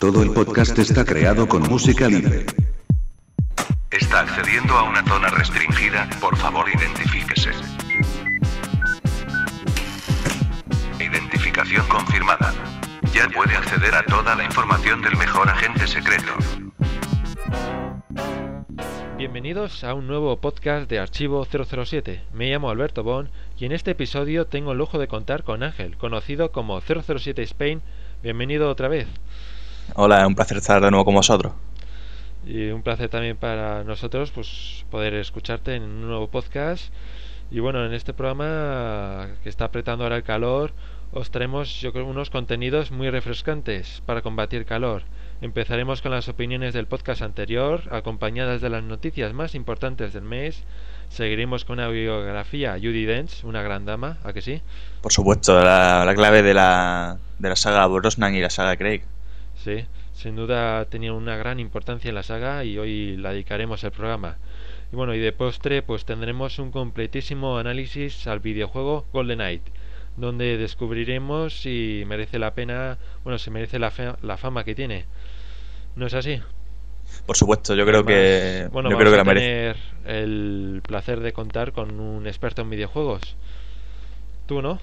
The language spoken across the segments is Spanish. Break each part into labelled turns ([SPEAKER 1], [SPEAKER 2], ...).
[SPEAKER 1] Todo el podcast está creado con música libre.
[SPEAKER 2] Está accediendo a una zona restringida, por favor identifíquese. Identificación confirmada. Ya puede acceder a toda la información del mejor agente secreto.
[SPEAKER 3] Bienvenidos a un nuevo podcast de Archivo 007. Me llamo Alberto Bon y en este episodio tengo el lujo de contar con Ángel, conocido como 007 Spain. Bienvenido otra vez.
[SPEAKER 4] Hola, un placer estar de nuevo con vosotros.
[SPEAKER 3] Y un placer también para nosotros pues poder escucharte en un nuevo podcast. Y bueno, en este programa que está apretando ahora el calor, os traemos yo creo unos contenidos muy refrescantes para combatir calor. Empezaremos con las opiniones del podcast anterior, acompañadas de las noticias más importantes del mes. Seguiremos con una biografía, Judy Dench, una gran dama, ¿a que sí?
[SPEAKER 4] Por supuesto, la, la clave de la, de la saga Brosnan y la saga Craig.
[SPEAKER 3] Sin duda tenía una gran importancia en la saga y hoy la dedicaremos al programa. Y bueno, y de postre pues tendremos un completísimo análisis al videojuego Golden Knight, donde descubriremos si merece la pena, bueno, si merece la, fe- la fama que tiene. ¿No es así?
[SPEAKER 4] Por supuesto, yo creo que,
[SPEAKER 3] Bueno,
[SPEAKER 4] yo
[SPEAKER 3] vamos
[SPEAKER 4] creo que la
[SPEAKER 3] a
[SPEAKER 4] merece.
[SPEAKER 3] tener el placer de contar con un experto en videojuegos. ¿Tú no?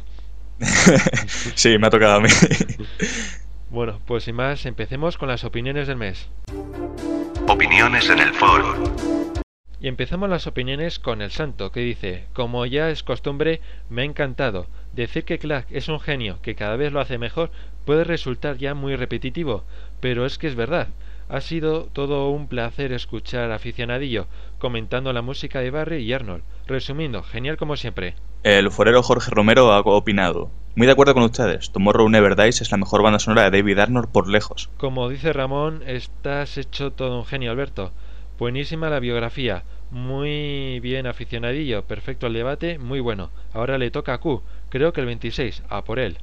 [SPEAKER 4] sí, me ha tocado a mí.
[SPEAKER 3] Bueno, pues sin más, empecemos con las opiniones del mes.
[SPEAKER 2] Opiniones en el foro.
[SPEAKER 3] Y empezamos las opiniones con el santo, que dice, como ya es costumbre, me ha encantado. Decir que Clark es un genio, que cada vez lo hace mejor, puede resultar ya muy repetitivo, pero es que es verdad. Ha sido todo un placer escuchar a aficionadillo, comentando la música de Barry y Arnold. Resumiendo, genial como siempre.
[SPEAKER 4] El forero Jorge Romero ha opinado. Muy de acuerdo con ustedes. Tomorrow Never Dies es la mejor banda sonora de David Arnold por lejos.
[SPEAKER 3] Como dice Ramón, estás hecho todo un genio, Alberto. Buenísima la biografía, muy bien aficionadillo, perfecto el debate, muy bueno. Ahora le toca a Q, creo que el 26, a por él.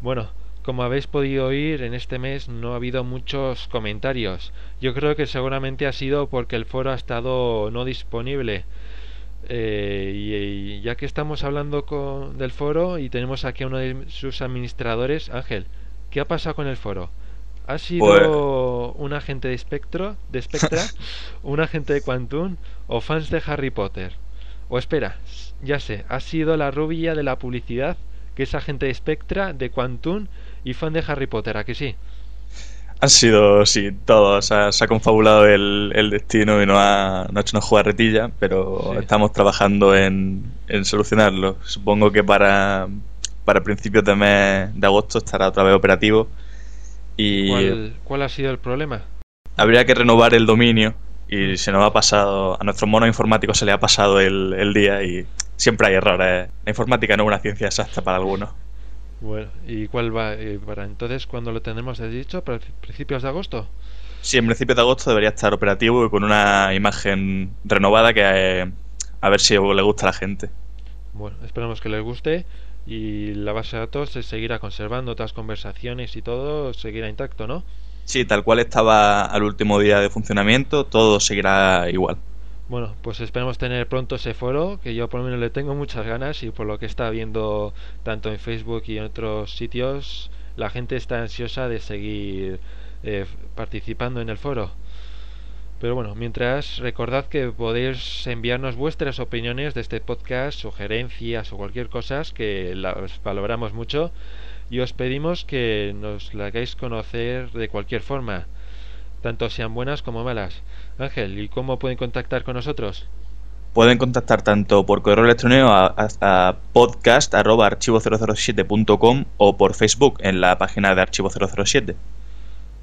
[SPEAKER 3] Bueno, como habéis podido oír, en este mes no ha habido muchos comentarios. Yo creo que seguramente ha sido porque el foro ha estado no disponible. Eh, y, y ya que estamos hablando con, del foro y tenemos aquí a uno de sus administradores, Ángel, ¿qué ha pasado con el foro? ¿Ha sido un agente de Spectro, de Spectra, un agente de Quantum o fans de Harry Potter? O espera, ya sé, ha sido la rubia de la publicidad, que es agente de Spectra, de Quantum y fan de Harry Potter, ¿a que sí?
[SPEAKER 4] Han sido, sí, todo. Se ha, se ha confabulado el, el destino y nos ha, nos ha hecho una jugarretilla, pero
[SPEAKER 3] Sí.
[SPEAKER 4] estamos trabajando en, en solucionarlo. Supongo que para, para principios de mes de agosto estará otra vez operativo. Y
[SPEAKER 3] ¿Cuál, cuál ha sido el problema?
[SPEAKER 4] habría que renovar el dominio y se nos ha pasado, a nuestros monos informáticos se le ha pasado el, el día y siempre hay errores. La informática no es una ciencia exacta para algunos.
[SPEAKER 3] Bueno, ¿y cuál va? eh, para entonces, ¿cuándo lo tendremos has dicho? ¿Para principios de agosto?
[SPEAKER 4] Sí, en principios de agosto debería estar operativo y con una imagen renovada que eh, a ver si le gusta a la gente.
[SPEAKER 3] Bueno, esperamos que les guste y la base de datos se seguirá conservando, otras conversaciones y todo seguirá intacto, ¿no?
[SPEAKER 4] Sí, tal cual estaba al último día de funcionamiento, todo seguirá igual.
[SPEAKER 3] Bueno, pues esperemos tener pronto ese foro, que yo por lo menos le tengo muchas ganas y por lo que está viendo tanto en Facebook y en otros sitios, la gente está ansiosa de seguir eh, participando en el foro. Pero bueno, mientras recordad que podéis enviarnos vuestras opiniones de este podcast, sugerencias o cualquier cosa, que las valoramos mucho y os pedimos que nos la hagáis conocer de cualquier forma, tanto sean buenas como malas. Ángel, ¿y cómo pueden contactar con nosotros?
[SPEAKER 4] Pueden contactar tanto por correo electrónico a, a, a podcast.archivo007.com o por Facebook en la página de Archivo 007.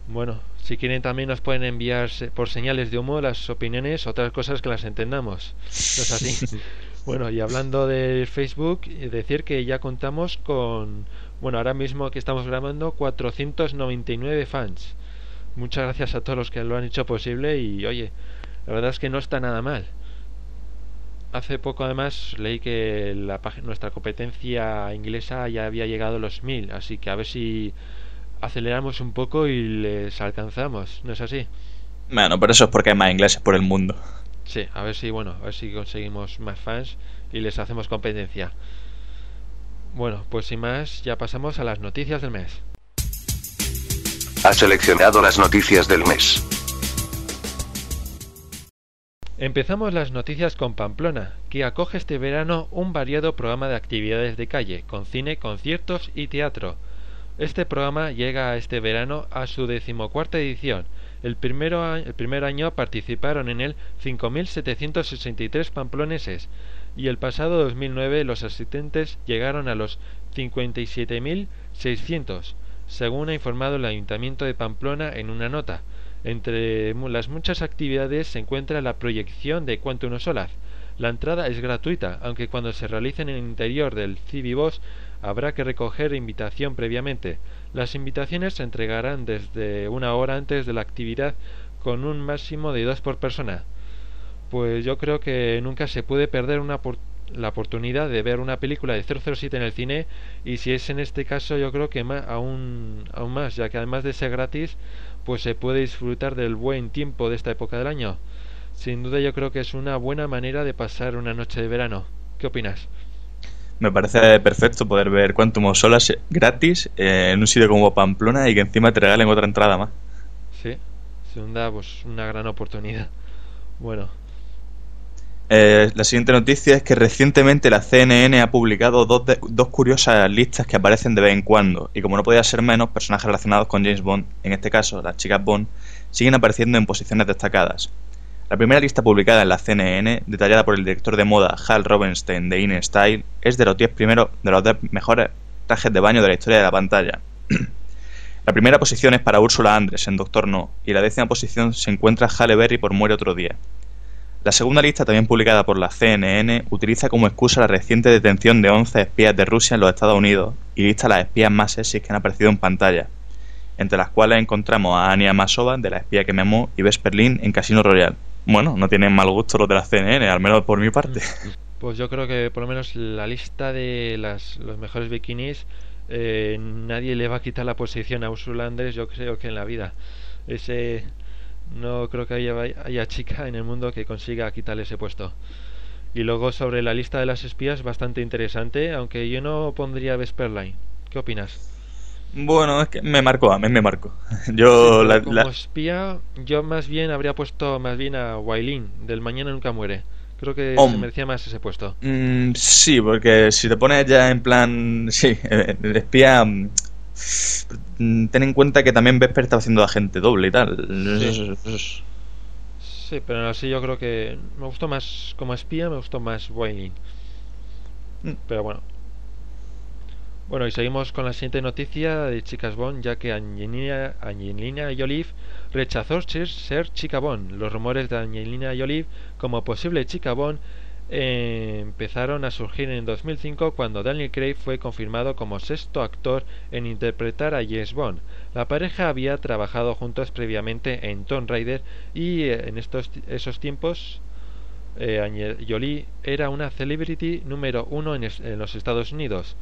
[SPEAKER 3] Bueno, si quieren también nos pueden enviar por señales de humo las opiniones, otras cosas que las entendamos. ¿No es así? bueno, y hablando de Facebook, eh, decir que ya contamos con, bueno, ahora mismo que estamos grabando, 499 fans. Muchas gracias a todos los que lo han hecho posible y oye, la verdad es que no está nada mal. Hace poco además leí que la nuestra competencia inglesa ya había llegado a los 1000, así que a ver si aceleramos un poco y les alcanzamos, ¿no es así?
[SPEAKER 4] Bueno, pero eso es porque hay más ingleses por el mundo.
[SPEAKER 3] Sí, a ver si, bueno, a ver si conseguimos más fans y les hacemos competencia. Bueno, pues sin más, ya pasamos a las noticias del mes.
[SPEAKER 2] Ha seleccionado las noticias del mes.
[SPEAKER 3] Empezamos las noticias con Pamplona, que acoge este verano un variado programa de actividades de calle, con cine, conciertos y teatro. Este programa llega este verano a su decimocuarta edición. El, primero, el primer año participaron en él 5.763 pamploneses y el pasado 2009 los asistentes llegaron a los 57.600, según ha informado el Ayuntamiento de Pamplona en una nota. Entre las muchas actividades se encuentra la proyección de Quantum Solar. La entrada es gratuita, aunque cuando se realice en el interior del Cibibos habrá que recoger invitación previamente. Las invitaciones se entregarán desde una hora antes de la actividad con un máximo de dos por persona. Pues yo creo que nunca se puede perder una la oportunidad de ver una película de 007 en el cine y si es en este caso yo creo que aún, aún más, ya que además de ser gratis, pues se puede disfrutar del buen tiempo de esta época del año. Sin duda yo creo que es una buena manera de pasar una noche de verano. ¿Qué opinas?
[SPEAKER 4] Me parece perfecto poder ver Quantum of Solace gratis eh, en un sitio como Pamplona y que encima te regalen otra entrada más.
[SPEAKER 3] Sí, sin duda pues una gran oportunidad. Bueno,
[SPEAKER 4] eh, la siguiente noticia es que recientemente la CNN ha publicado dos, dos, curiosas listas que aparecen de vez en cuando, y como no podía ser menos, personajes relacionados con James Bond, en este caso las chicas Bond, siguen apareciendo en posiciones destacadas. La primera lista publicada en la CNN, detallada por el director de moda Hal Robenstein de In Style, es de los 10 primeros de los 10 mejores trajes de baño de la historia de la pantalla. la primera posición es para Ursula Andres en Doctor No, y la décima posición se encuentra Halle Berry por Muere otro día. La segunda lista, también publicada por la CNN, utiliza como excusa la reciente detención de 11 espías de Rusia en los Estados Unidos y lista las espías más sexys que han aparecido en pantalla, entre las cuales encontramos a Ania Masova, de la espía que me amó, y Lynn en Casino Royale. Bueno, no tienen mal gusto los de la CNN, al menos por mi parte.
[SPEAKER 3] Pues yo creo que por lo menos la lista de las, los mejores bikinis, eh, nadie le va a quitar la posición a Ursula Andrés, yo creo que en la vida. Ese no creo que haya, chica en el mundo que consiga quitarle ese puesto. Y luego sobre la lista de las espías, bastante interesante, aunque yo no pondría Vesperline. ¿Qué opinas?
[SPEAKER 4] Bueno, es que me marcó, a mí me marcó. Yo
[SPEAKER 3] como espía, yo más bien habría puesto más bien a Wailin, del Mañana Nunca Muere. Creo que se merecía más ese puesto.
[SPEAKER 4] Mm, sí, porque si te pones ya en plan, sí, eh, espía, Mm, ten en cuenta que también Vesper está haciendo agente doble y tal.
[SPEAKER 3] Sí. pero así yo creo que me gustó más como espía, me gustó más Wailing. Mm. Pero bueno. Bueno, y seguimos con la siguiente noticia de Chicas Bond, ya que Angelina, Angelina Jolie rechazó ser, ser Chica Bond. Los rumores de Angelina Jolie como posible Chica Bond eh, empezaron a surgir en 2005 cuando Daniel Craig fue confirmado como sexto actor en interpretar a James Bond. La pareja había trabajado juntos previamente en Tomb Raider y eh, en estos, esos tiempos eh, Jolie era una celebrity número uno en, en los Estados Unidos.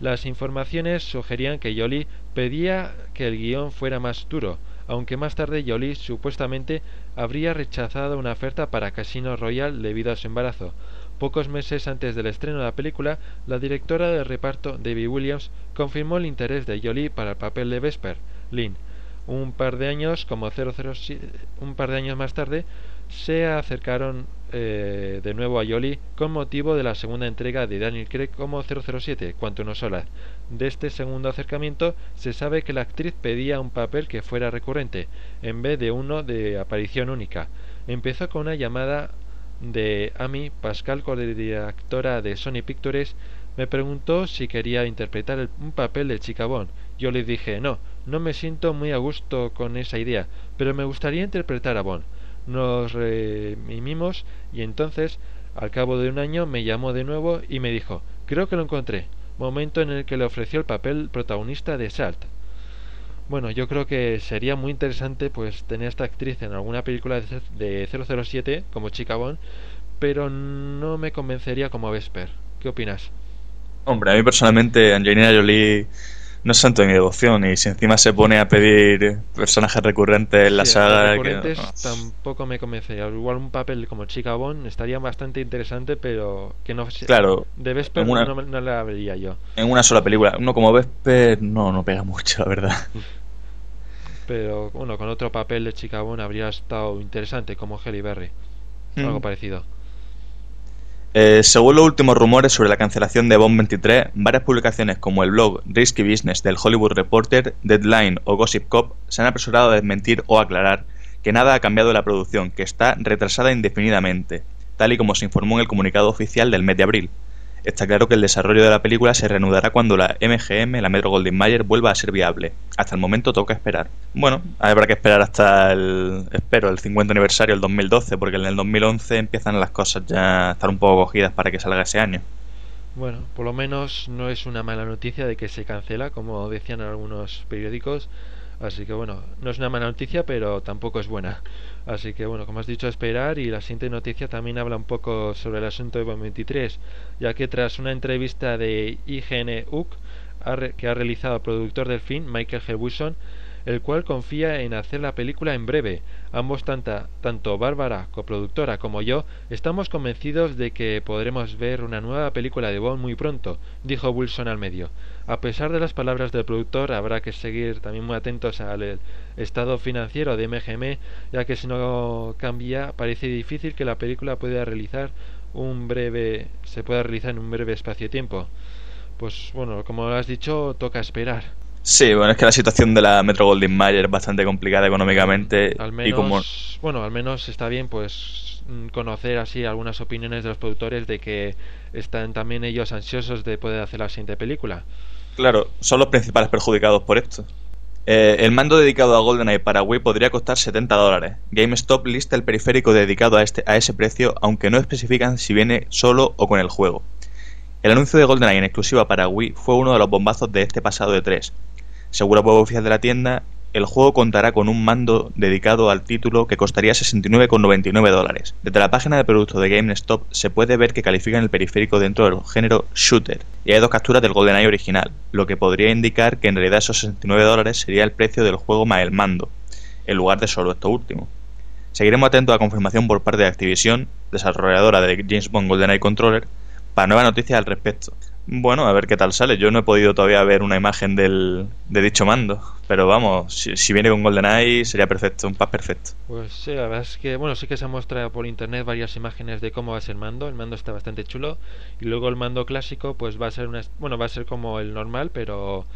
[SPEAKER 3] Las informaciones sugerían que Jolie pedía que el guion fuera más duro, aunque más tarde Jolie supuestamente habría rechazado una oferta para Casino Royale debido a su embarazo. Pocos meses antes del estreno de la película, la directora de reparto, Debbie Williams, confirmó el interés de Jolie para el papel de Vesper, Lynn. Un par de años, como 007, un par de años más tarde, se acercaron eh, de nuevo a Jolie con motivo de la segunda entrega de Daniel Craig como 007, Quantum Solar. De este segundo acercamiento se sabe que la actriz pedía un papel que fuera recurrente, en vez de uno de aparición única. Empezó con una llamada de Amy Pascal, co-directora de Sony Pictures, me preguntó si quería interpretar un papel de chica Bond. Yo le dije no, no me siento muy a gusto con esa idea, pero me gustaría interpretar a Bond. Nos remimos y entonces, al cabo de un año, me llamó de nuevo y me dijo, creo que lo encontré, momento en el que le ofreció el papel protagonista de Salt. Bueno, yo creo que sería muy interesante pues tener a esta actriz en alguna película de 007 como Chica pero no me convencería como Vesper. ¿Qué opinas?
[SPEAKER 4] Hombre, a mí personalmente Angelina Jolie no es santo de mi devoción y si encima se pone a pedir personajes recurrentes en la saga
[SPEAKER 3] recurrentes tampoco me convence igual un papel como Chica Bond estaría bastante interesante pero que no
[SPEAKER 4] claro
[SPEAKER 3] de Vesper no, no, la vería yo
[SPEAKER 4] en una sola película uno como Vesper no no pega mucho la verdad
[SPEAKER 3] Pero bueno, con otro papel de Chica Bond habría estado interesante, como Halle Berry. Algo
[SPEAKER 4] Mm.
[SPEAKER 3] parecido.
[SPEAKER 4] Eh, según los últimos rumores sobre la cancelación de Bond 23, varias publicaciones como el blog Risky Business del Hollywood Reporter, Deadline o Gossip Cop se han apresurado a desmentir o aclarar que nada ha cambiado en la producción, que está retrasada indefinidamente, tal y como se informó en el comunicado oficial del mes de abril. Está claro que el desarrollo de la película se reanudará cuando la MGM, la Metro Goldwyn Mayer, vuelva a ser viable. Hasta el momento toca esperar. Bueno, habrá que esperar hasta el, espero, el 50 aniversario, el 2012, porque en el 2011 empiezan las cosas ya a estar un poco cogidas para que salga ese año.
[SPEAKER 3] Bueno, por lo menos no es una mala noticia de que se cancela, como decían algunos periódicos. Así que bueno, no es una mala noticia, pero tampoco es buena. Así que bueno, como has dicho, esperar. Y la siguiente noticia también habla un poco sobre el asunto de Bond 23, ya que tras una entrevista de IGN UC que ha realizado el productor del film, Michael G. el cual confía en hacer la película en breve. Ambos, tanta, tanto Bárbara, coproductora, como yo, estamos convencidos de que podremos ver una nueva película de Bond muy pronto, dijo Wilson al medio. A pesar de las palabras del productor, habrá que seguir también muy atentos al el estado financiero de MGM, ya que si no cambia, parece difícil que la película pueda realizar un breve, se pueda realizar en un breve espacio de tiempo. Pues bueno, como has dicho, toca esperar.
[SPEAKER 4] Sí, bueno, es que la situación de la Metro Goldwyn Mayer es bastante complicada económicamente
[SPEAKER 3] Al
[SPEAKER 4] y
[SPEAKER 3] menos,
[SPEAKER 4] como
[SPEAKER 3] bueno, al menos está bien pues mm, conocer así algunas opiniones de los productores de que están también ellos ansiosos de poder hacer la siguiente película.
[SPEAKER 4] Claro, son los principales perjudicados por esto. Eh, el mando dedicado a GoldenEye para Wii podría costar 70 dólares. GameStop lista el periférico dedicado a, este, a ese precio, aunque no especifican si viene solo o con el juego. El anuncio de GoldenEye en exclusiva para Wii fue uno de los bombazos de este pasado de 3. Según la web oficial de la tienda, el juego contará con un mando dedicado al título que costaría 69,99 dólares. Desde la página de producto de GameStop se puede ver que califican el periférico dentro del género shooter, y hay dos capturas del GoldenEye original, lo que podría indicar que en realidad esos 69 dólares sería el precio del juego más el mando, en lugar de solo esto último. Seguiremos atentos a confirmación por parte de Activision, desarrolladora de James Bond GoldenEye Controller, para nuevas noticias al respecto. Bueno, a ver qué tal sale. Yo no he podido todavía ver una imagen del, de dicho mando. Pero vamos, si, si viene con GoldenEye sería perfecto, un pack perfecto.
[SPEAKER 3] Pues sí, la verdad es que, bueno, sí que se muestra por internet varias imágenes de cómo va a ser el mando. El mando está bastante chulo. Y luego el mando clásico, pues va a ser una, bueno, va a ser como el normal, pero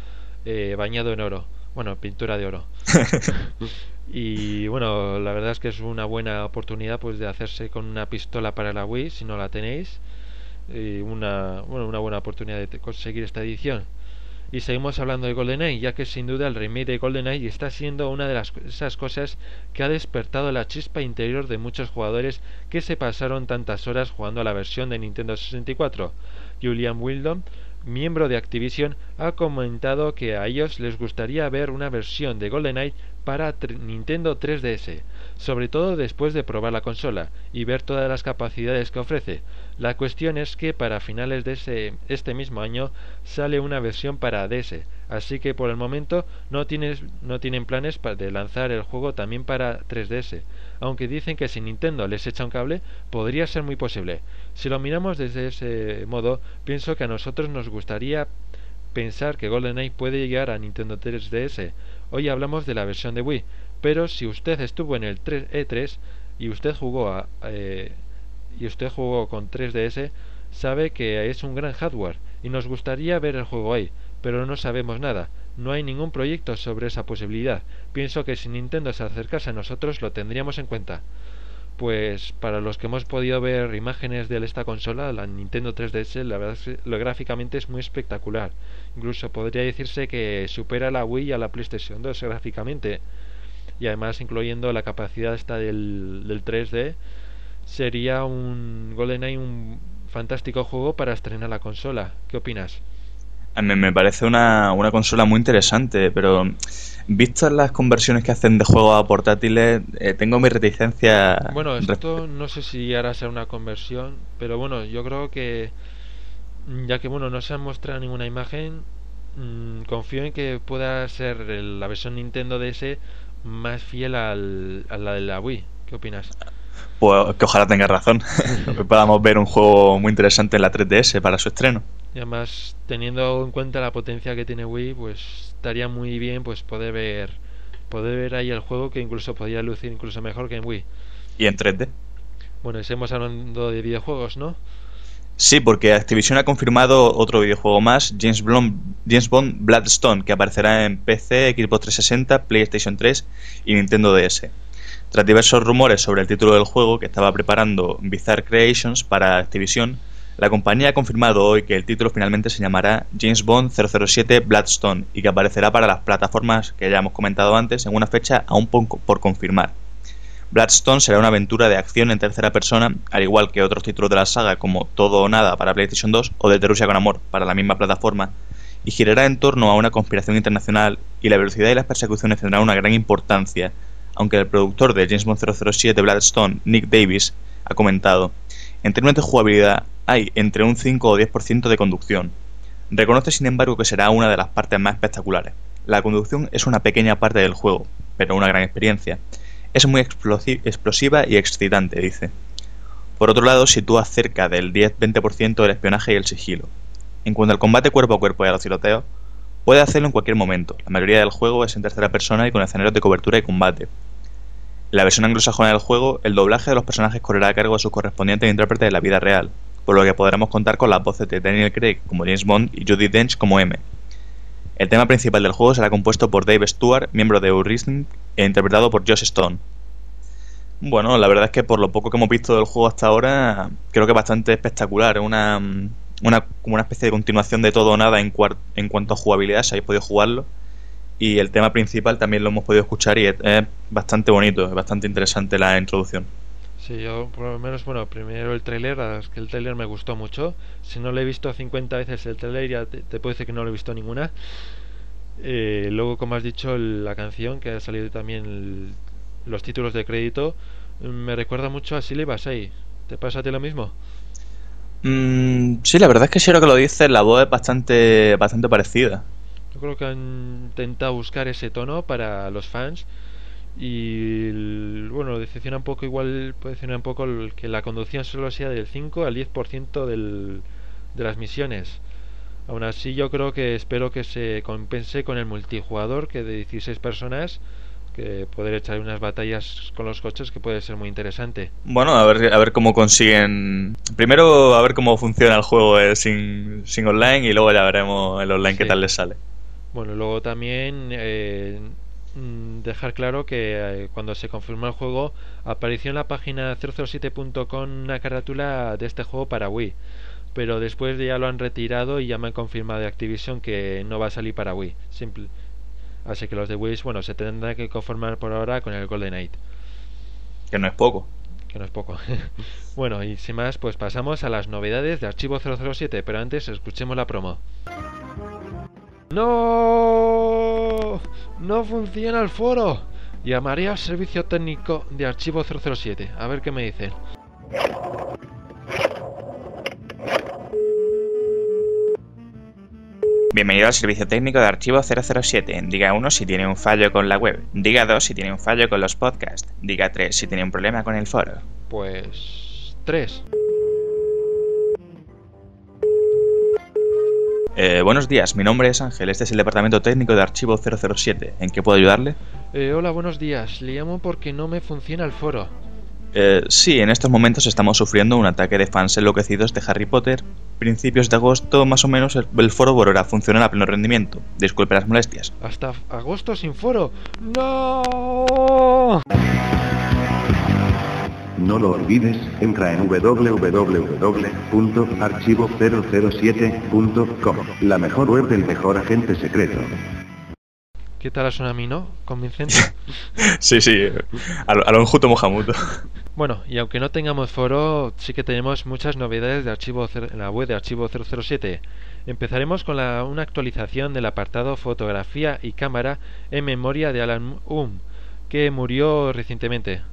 [SPEAKER 3] eh, bañado en oro. Bueno, pintura de oro. y bueno, la verdad es que es una buena oportunidad, pues, de hacerse con una pistola para la Wii, si no la tenéis. Y una, una buena oportunidad de conseguir esta edición. Y seguimos hablando de GoldenEye, ya que sin duda el remake de GoldenEye está siendo una de las esas cosas que ha despertado la chispa interior de muchos jugadores que se pasaron tantas horas jugando a la versión de Nintendo 64. Julian Wildon, miembro de Activision, ha comentado que a ellos les gustaría ver una versión de GoldenEye para Nintendo 3DS, sobre todo después de probar la consola y ver todas las capacidades que ofrece. La cuestión es que para finales de ese, este mismo año sale una versión para DS, así que por el momento no, tienes, no tienen planes de lanzar el juego también para 3DS, aunque dicen que si Nintendo les echa un cable podría ser muy posible. Si lo miramos desde ese modo, pienso que a nosotros nos gustaría pensar que GoldenEye puede llegar a Nintendo 3DS. Hoy hablamos de la versión de Wii, pero si usted estuvo en el 3 E3 y usted jugó a, eh, y usted jugó con 3DS, sabe que es un gran hardware y nos gustaría ver el juego ahí, pero no sabemos nada. No hay ningún proyecto sobre esa posibilidad. Pienso que si Nintendo se acercase a nosotros lo tendríamos en cuenta. Pues para los que hemos podido ver imágenes de esta consola, la Nintendo 3DS, la verdad es que lo gráficamente es muy espectacular. Incluso podría decirse que supera a la Wii y a la PlayStation 2 gráficamente. Y además incluyendo la capacidad esta del, del 3D, sería un GoldenEye un fantástico juego para estrenar la consola. ¿Qué opinas?
[SPEAKER 4] A mí me parece una, una consola muy interesante, pero vistas las conversiones que hacen de juegos a portátiles, eh, tengo mi reticencia.
[SPEAKER 3] Bueno, esto no sé si hará ser una conversión, pero bueno, yo creo que ya que bueno no se ha mostrado ninguna imagen, mm, confío en que pueda ser la versión Nintendo DS más fiel al, a la de la Wii. ¿Qué opinas?
[SPEAKER 4] Pues que ojalá tenga razón. que podamos ver un juego muy interesante en la 3DS para su estreno.
[SPEAKER 3] Y además, teniendo en cuenta la potencia que tiene Wii, pues estaría muy bien pues poder ver poder ver ahí el juego que incluso podía lucir incluso mejor que en Wii.
[SPEAKER 4] Y en 3D.
[SPEAKER 3] Bueno, seguimos hablando de videojuegos, ¿no?
[SPEAKER 4] Sí, porque Activision ha confirmado otro videojuego más, James Bond, James Bond Bloodstone, que aparecerá en PC, Xbox 360, PlayStation 3 y Nintendo DS. Tras diversos rumores sobre el título del juego que estaba preparando Bizarre Creations para Activision, la compañía ha confirmado hoy que el título finalmente se llamará James Bond 007 Bloodstone y que aparecerá para las plataformas que ya hemos comentado antes en una fecha aún por confirmar. Bloodstone será una aventura de acción en tercera persona, al igual que otros títulos de la saga como Todo o Nada para PlayStation 2 o Desde Rusia con Amor para la misma plataforma, y girará en torno a una conspiración internacional y la velocidad y las persecuciones tendrán una gran importancia, aunque el productor de James Bond 007 Bloodstone, Nick Davis, ha comentado, en términos de jugabilidad hay entre un 5 o 10% de conducción. Reconoce sin embargo que será una de las partes más espectaculares. La conducción es una pequeña parte del juego, pero una gran experiencia es muy explosiva y excitante, dice. Por otro lado, sitúa cerca del 10-20% del espionaje y el sigilo. En cuanto al combate cuerpo a cuerpo y a los tiroteos, puede hacerlo en cualquier momento. La mayoría del juego es en tercera persona y con escenarios de cobertura y combate. La versión anglosajona del juego, el doblaje de los personajes correrá a cargo de sus correspondientes intérpretes de la vida real, por lo que podremos contar con las voces de Daniel Craig como James Bond y Judy Dench como M. El tema principal del juego será compuesto por Dave Stewart, miembro de Eurism, e interpretado por Josh Stone. Bueno, la verdad es que por lo poco que hemos visto del juego hasta ahora, creo que es bastante espectacular. Una, una, como una especie de continuación de todo o nada en, en cuanto a jugabilidad, si habéis podido jugarlo. Y el tema principal también lo hemos podido escuchar y es, bastante bonito, es bastante interesante la introducción.
[SPEAKER 3] Sí, yo por lo menos, bueno, primero el tráiler, es que el tráiler me gustó mucho. Si no lo he visto 50 veces el tráiler, ya te, puedo decir que no lo he visto ninguna. Eh, luego, como has dicho, la canción, que ha salido también los títulos de crédito, me recuerda mucho a Silly Basay. ¿Te pasa a ti lo mismo?
[SPEAKER 4] Mm, sí, la verdad es que si ahora que lo dices, la voz es bastante, bastante parecida.
[SPEAKER 3] Yo creo que han intentado buscar ese tono para los fans y bueno, decepciona un poco igual, puede decepcionar un poco que la conducción solo sea del 5 al 10% del, de las misiones. Aún así yo creo que espero que se compense con el multijugador que de 16 personas que poder echar unas batallas con los coches que puede ser muy interesante.
[SPEAKER 4] Bueno, a ver, a ver cómo consiguen. Primero, a ver cómo funciona el juego eh, sin, sin, online y luego ya veremos el online qué tal les sale.
[SPEAKER 3] Bueno, luego también eh, mm, dejar claro que eh, cuando se confirmó el juego apareció en la página 007.com una carátula de este juego para Wii. Pero después ya lo han retirado y ya me han confirmado de Activision que no va a salir para Wii. Simple, Así que los de Wish, bueno, se tendrán que conformar por ahora con el Golden Knight.
[SPEAKER 4] Que no es poco.
[SPEAKER 3] Que no es poco. bueno, y sin más, pues pasamos a las novedades de Archivo 007, pero antes escuchemos la promo. ¡No! ¡No funciona el foro! Llamaré al servicio técnico de Archivo 007. A ver qué me dicen.
[SPEAKER 5] Bienvenido al servicio técnico de archivo 007. Diga 1 si tiene un fallo con la web. Diga 2 si tiene un fallo con los podcasts. Diga 3 si tiene un problema con el foro.
[SPEAKER 3] Pues... 3.
[SPEAKER 4] Eh, buenos días, mi nombre es Ángel, este es el departamento técnico de archivo 007. ¿En qué puedo ayudarle?
[SPEAKER 3] Eh, hola, buenos días. Le llamo porque no me funciona el foro.
[SPEAKER 4] Eh, sí, en estos momentos estamos sufriendo un ataque de fans enloquecidos de Harry Potter. Principios de agosto, más o menos, el, foro volverá a funcionar a pleno rendimiento. Disculpe las molestias.
[SPEAKER 3] ¿Hasta agosto sin foro? ¡No!
[SPEAKER 1] No lo olvides, entra en www.archivo007.com, la mejor web del mejor agente secreto.
[SPEAKER 3] ¿Qué tal suena a mí, no? ¿Convincente?
[SPEAKER 4] sí, sí, a lo, enjuto mojamuto.
[SPEAKER 3] Bueno, y aunque no tengamos foro, sí que tenemos muchas novedades de archivo en la web de Archivo 007. Empezaremos con la, una actualización del apartado Fotografía y Cámara en memoria de Alan Um, que murió recientemente.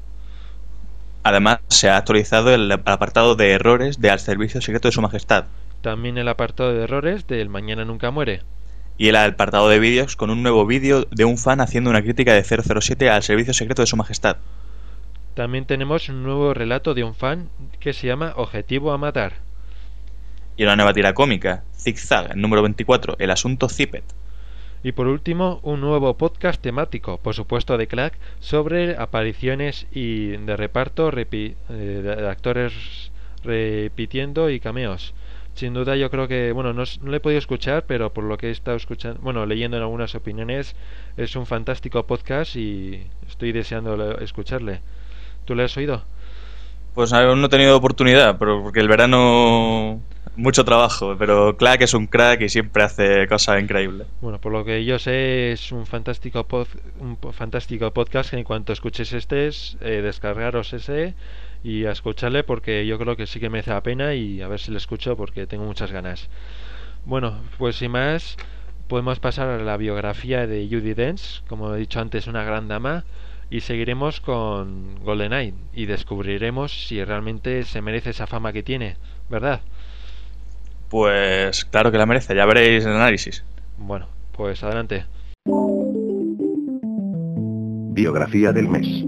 [SPEAKER 4] Además, se ha actualizado el apartado de errores del Servicio Secreto de Su Majestad.
[SPEAKER 3] También el apartado de errores del Mañana Nunca Muere
[SPEAKER 4] y el apartado de vídeos con un nuevo vídeo de un fan haciendo una crítica de 007 al servicio secreto de su majestad.
[SPEAKER 3] También tenemos un nuevo relato de un fan que se llama Objetivo a matar.
[SPEAKER 4] Y una nueva tira cómica, Zigzag, el número 24, el asunto Zippet.
[SPEAKER 3] Y por último, un nuevo podcast temático, por supuesto de Clack, sobre apariciones y de reparto eh, de actores repitiendo y cameos. Sin duda yo creo que, bueno, no, lo he podido escuchar, pero por lo que he estado escuchando, bueno, leyendo en algunas opiniones, es un fantástico podcast y estoy deseando escucharle. ¿Tú lo has oído?
[SPEAKER 4] Pues aún no he tenido oportunidad, pero porque el verano mucho trabajo, pero Clack es un crack y siempre hace cosas increíbles.
[SPEAKER 3] Bueno, por lo que yo sé es un fantástico un fantástico podcast en cuanto escuches este, eh, descargaros ese y a escucharle porque yo creo que sí que merece la pena y a ver si lo escucho porque tengo muchas ganas. Bueno, pues sin más, podemos pasar a la biografía de Judy Dench, como he dicho antes, una gran dama, y seguiremos con GoldenEye y descubriremos si realmente se merece esa fama que tiene, ¿verdad?
[SPEAKER 4] Pues claro que la merece, ya veréis el análisis.
[SPEAKER 3] Bueno, pues adelante.
[SPEAKER 1] Biografía del mes.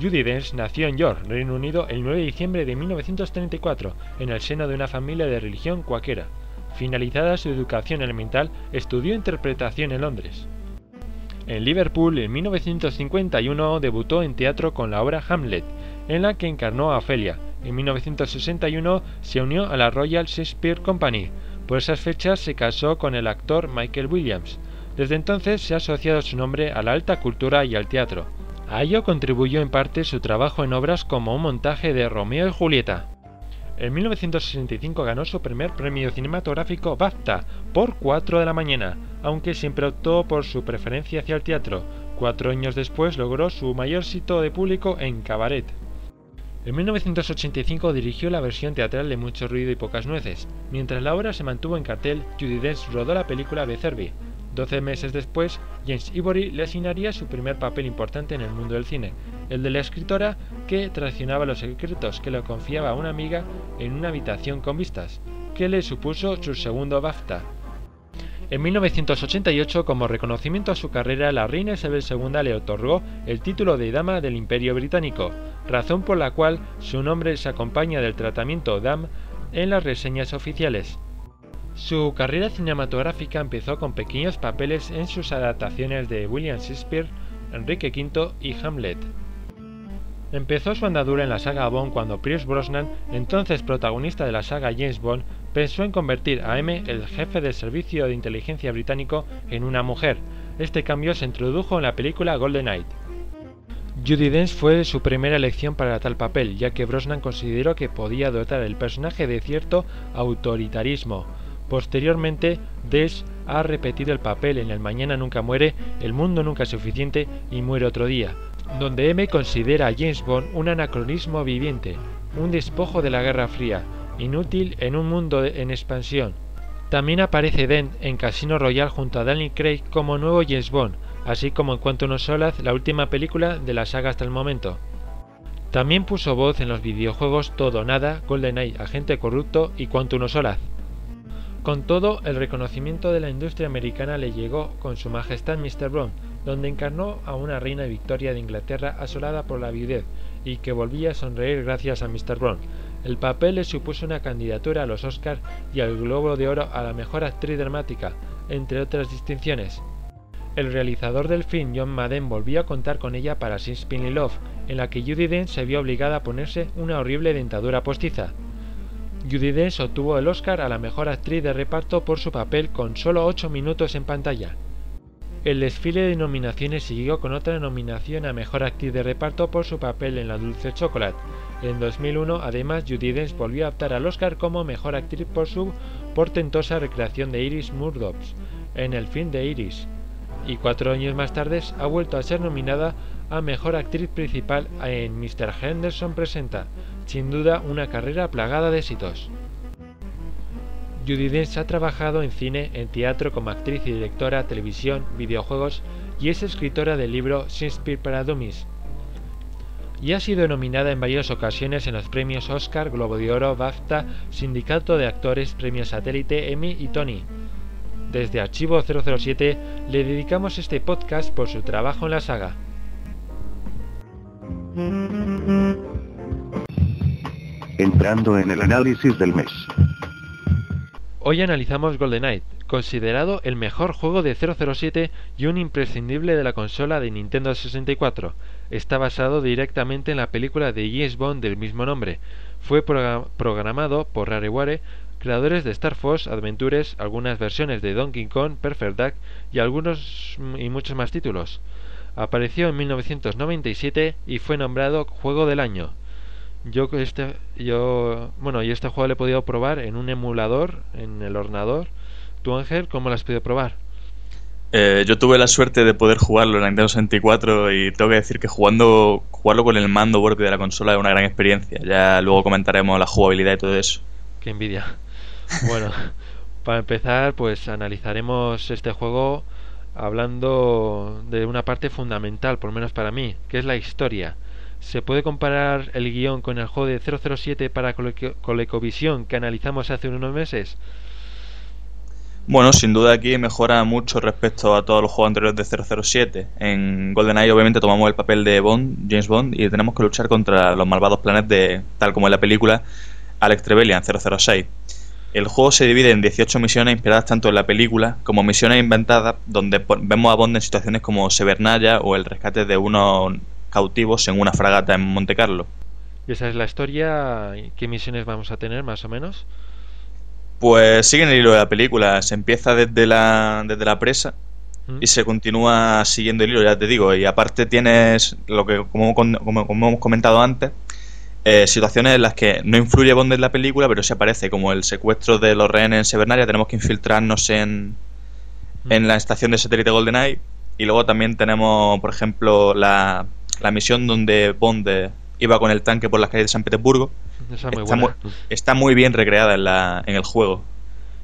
[SPEAKER 3] Judy Dench nació en York, Reino Unido, el 9 de diciembre de 1934, en el seno de una familia de religión cuaquera. Finalizada su educación elemental, estudió interpretación en Londres. En Liverpool, en 1951, debutó en teatro con la obra Hamlet, en la que encarnó a Ophelia. En 1961 se unió a la Royal Shakespeare Company. Por esas fechas se casó con el actor Michael Williams. Desde entonces se ha asociado su nombre a la alta cultura y al teatro. A ello contribuyó en parte su trabajo en obras como un montaje de Romeo y Julieta. En 1965 ganó su primer premio cinematográfico BAFTA por 4 de la mañana, aunque siempre optó por su preferencia hacia el teatro. Cuatro años después logró su mayor éxito de público en Cabaret. En 1985 dirigió la versión teatral de Mucho ruido y pocas nueces. Mientras la obra se mantuvo en cartel, Judy Dench rodó la película Becerbi, Doce meses después, James Ivory le asignaría su primer papel importante en el mundo del cine, el de la escritora que traicionaba los secretos que le confiaba a una amiga en una habitación con vistas, que le supuso su segundo BAFTA. En 1988, como reconocimiento a su carrera, la reina Isabel II le otorgó el título de Dama del Imperio Británico, razón por la cual su nombre se acompaña del tratamiento Dam en las reseñas oficiales. Su carrera cinematográfica empezó con pequeños papeles en sus adaptaciones de William Shakespeare, Enrique V y Hamlet. Empezó su andadura en la saga Bond cuando Pierce Brosnan, entonces protagonista de la saga James Bond, pensó en convertir a M, el jefe del servicio de inteligencia británico, en una mujer. Este cambio se introdujo en la película Golden Knight. Judy Dench fue su primera elección para tal papel, ya que Brosnan consideró que podía dotar el personaje de cierto autoritarismo, Posteriormente, Des ha repetido el papel en El Mañana Nunca Muere, El Mundo Nunca es Suficiente y Muere Otro Día, donde M considera a James Bond un anacronismo viviente, un despojo de la Guerra Fría, inútil en un mundo en expansión. También aparece Dent en Casino Royale junto a Daniel Craig como nuevo James Bond, así como en Cuanto no Solaz, la última película de la saga hasta el momento. También puso voz en los videojuegos Todo Nada, GoldenEye, Agente Corrupto y Quantum no Solaz. Con todo, el reconocimiento de la industria americana le llegó con su majestad Mr. Brown, donde encarnó a una reina Victoria de Inglaterra asolada por la viudez y que volvía a sonreír gracias a Mr. Brown. El papel le supuso una candidatura a los Oscars y al Globo de Oro a la mejor actriz dramática, entre otras distinciones. El realizador del film, John Madden, volvió a contar con ella para Sin Spinning Love, en la que Judy Dench se vio obligada a ponerse una horrible dentadura postiza. Judy Dench obtuvo el Oscar a la mejor actriz de reparto por su papel con solo 8 minutos en pantalla. El desfile de nominaciones siguió con otra nominación a mejor actriz de reparto por su papel en La Dulce Chocolate. En 2001, además, Judy Dench volvió a optar al Oscar como mejor actriz por su portentosa recreación de Iris Murdoch en el film de Iris. Y cuatro años más tarde ha vuelto a ser nominada a mejor actriz principal en Mr. Henderson Presenta, sin duda una carrera plagada de éxitos. Judy Dench ha trabajado en cine, en teatro como actriz y directora, televisión, videojuegos y es escritora del libro Shakespeare para Dummies. Y ha sido nominada en varias ocasiones en los premios Oscar, Globo de Oro, BAFTA, Sindicato de Actores, Premios Satélite, Emmy y Tony. Desde Archivo 007 le dedicamos este podcast por su trabajo en la saga.
[SPEAKER 1] entrando en el análisis del mes.
[SPEAKER 3] Hoy analizamos GoldenEye, considerado el mejor juego de 007 y un imprescindible de la consola de Nintendo 64. Está basado directamente en la película de James Bond del mismo nombre. Fue programado por Rareware, creadores de Star Fox Adventures, algunas versiones de Donkey Kong, Perfect Dark y algunos y muchos más títulos. Apareció en 1997 y fue nombrado Juego del Año. Yo este yo bueno, y este juego lo he podido probar en un emulador en el ordenador. ¿Tú Ángel cómo lo has podido probar?
[SPEAKER 4] Eh, yo tuve la suerte de poder jugarlo en la Nintendo 64 y tengo que decir que jugando jugarlo con el mando propio de la consola es una gran experiencia. Ya luego comentaremos la jugabilidad y todo eso.
[SPEAKER 3] Qué envidia. Bueno, para empezar, pues analizaremos este juego hablando de una parte fundamental, por lo menos para mí, que es la historia. ¿Se puede comparar el guion con el juego de 007 para ColecoVision que analizamos hace unos meses?
[SPEAKER 4] Bueno, sin duda aquí mejora mucho respecto a todos los juegos anteriores de 007. En GoldenEye obviamente tomamos el papel de Bond, James Bond, y tenemos que luchar contra los malvados planes de, tal como en la película, Alex Trevelyan 006. El juego se divide en 18 misiones inspiradas tanto en la película como misiones inventadas donde vemos a Bond en situaciones como Severnaya o el rescate de unos cautivos en una fragata en Monte Carlo.
[SPEAKER 3] ¿Y esa es la historia? ¿Qué misiones vamos a tener más o menos?
[SPEAKER 4] Pues sigue en el hilo de la película. Se empieza desde la, desde la presa y se continúa siguiendo el hilo, ya te digo. Y aparte tienes lo que, como, como, como hemos comentado antes, eh, situaciones en las que no influye Bond en la película, pero se aparece como el secuestro de los rehenes en Severnaria. Tenemos que infiltrarnos en, en la estación de satélite GoldenEye. Y luego también tenemos, por ejemplo, la, la misión donde Bond iba con el tanque por las calles de San Petersburgo. está, muy bien recreada en, la, en el juego.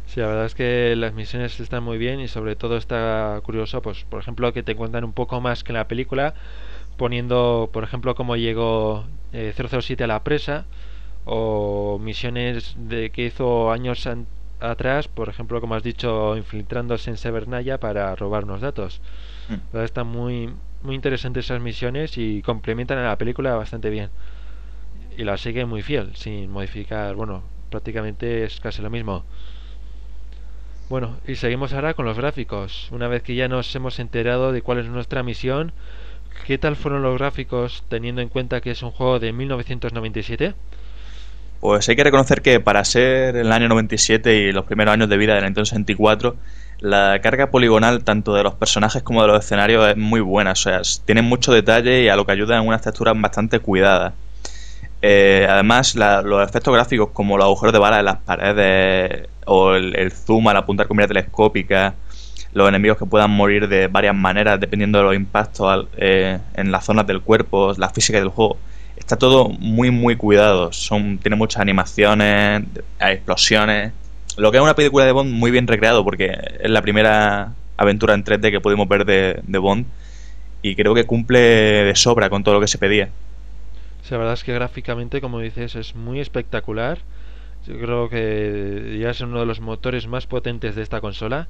[SPEAKER 3] Sí, la verdad es que las misiones están muy bien y sobre todo está curioso, pues por ejemplo, que te cuentan un poco más que en la película, poniendo, por ejemplo, cómo llegó 007 eh, a la presa o misiones de que hizo años atrás, por ejemplo, como has dicho, infiltrándose en Severnaya para robarnos datos. Mm. Está muy muy interesantes esas misiones y complementan a la película bastante bien. Y la sigue muy fiel, sin modificar, bueno, prácticamente es casi lo mismo. Bueno, y seguimos ahora con los gráficos. Una vez que ya nos hemos enterado de cuál es nuestra misión, ¿qué tal fueron los gráficos teniendo en cuenta que es un juego de 1997?
[SPEAKER 4] Pues hay que reconocer que para ser el año 97 y los primeros años de vida de la Nintendo 64, la carga poligonal tanto de los personajes como de los escenarios es muy buena. O sea, tienen mucho detalle y a lo que ayuda en unas texturas bastante cuidadas. Eh, además, los efectos gráficos como los agujeros de bala en las paredes o el, zoom al apuntar con mira telescópica, los enemigos que puedan morir de varias maneras dependiendo de los impactos eh, en las zonas del cuerpo, la física del juego está todo muy muy cuidado. Son, tiene muchas animaciones, explosiones. Lo que es una película de Bond muy bien recreado porque es la primera aventura en 3D que pudimos ver de, Bond y creo que cumple de sobra con todo lo que se pedía.
[SPEAKER 3] Sí, la verdad es que gráficamente, como dices, es muy espectacular. Yo creo que ya es uno de los motores más potentes de esta consola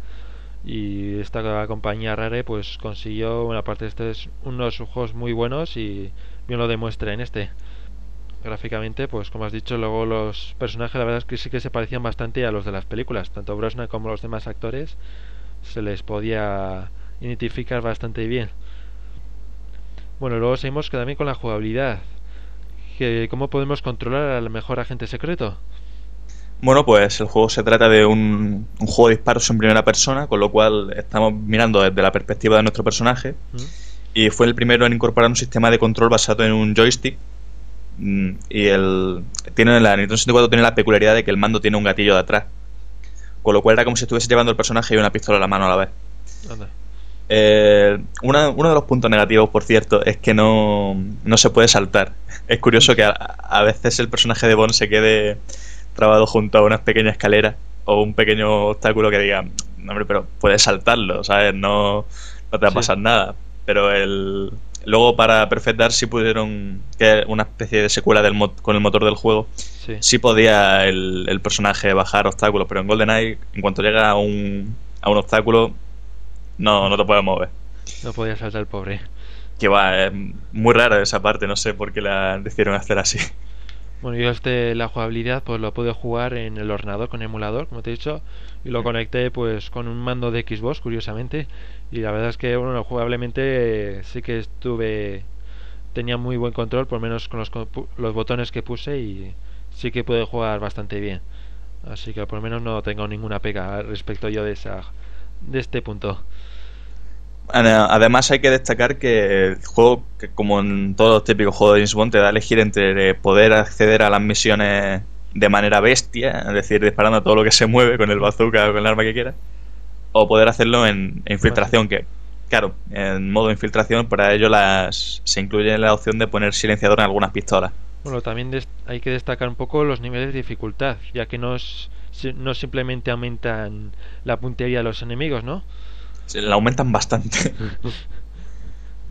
[SPEAKER 3] y esta compañía Rare pues consiguió una parte de este es unos juegos muy buenos y bien lo demuestra en este. Gráficamente, pues como has dicho, luego los personajes la verdad es que sí que se parecían bastante a los de las películas, tanto Brosnan como los demás actores se les podía identificar bastante bien. Bueno, luego seguimos también con la jugabilidad. Que, ¿Cómo podemos controlar al mejor agente secreto?
[SPEAKER 4] Bueno, pues el juego se trata de un, juego de disparos en primera persona, con lo cual estamos mirando desde la perspectiva de nuestro personaje. Mm. Y fue el primero en incorporar un sistema de control basado en un joystick. Mm, y el tiene la Nintendo 64 tiene la peculiaridad de que el mando tiene un gatillo de atrás. Con lo cual era como si estuviese llevando el personaje y una pistola a la mano a la vez. Eh, uno de los puntos negativos por cierto es que no, no se puede saltar. Es curioso que a, veces el personaje de Bond se quede trabado junto a una pequeña escalera o un pequeño obstáculo que diga hombre pero puedes saltarlo sabes no no te va a pasar nada pero el luego para Perfect Dark sí pudieron que una especie de secuela del con el motor del juego sí, podía el, personaje bajar obstáculos pero en GoldenEye en cuanto llega a un, a un obstáculo no, no te puedes mover.
[SPEAKER 3] No podía saltar el pobre.
[SPEAKER 4] Que va es muy rara esa parte no sé por qué la decidieron hacer así
[SPEAKER 3] Bueno, yo este, la jugabilidad, pues lo pude jugar en el ordenador con emulador, como te he dicho, y lo conecté pues con un mando de Xbox, curiosamente, y la verdad es que, bueno, jugablemente sí que estuve, tenía muy buen control, por lo menos con los, los botones que puse, y sí que pude jugar bastante bien. Así que por lo menos no tengo ninguna pega respecto yo de esa, de este punto.
[SPEAKER 4] Además hay que destacar que el juego, que como en todos los típicos juegos de James Bond, te da a elegir entre poder acceder a las misiones de manera bestia, es decir, disparando todo lo que se mueve con el bazooka o con el arma que quieras, o poder hacerlo en, infiltración, que claro, en modo infiltración para ello las, se incluye la opción de poner silenciador en algunas pistolas.
[SPEAKER 3] Bueno, también hay que destacar un poco los niveles de dificultad, ya que no, no simplemente aumentan la puntería de los enemigos, ¿no?
[SPEAKER 4] La aumentan bastante.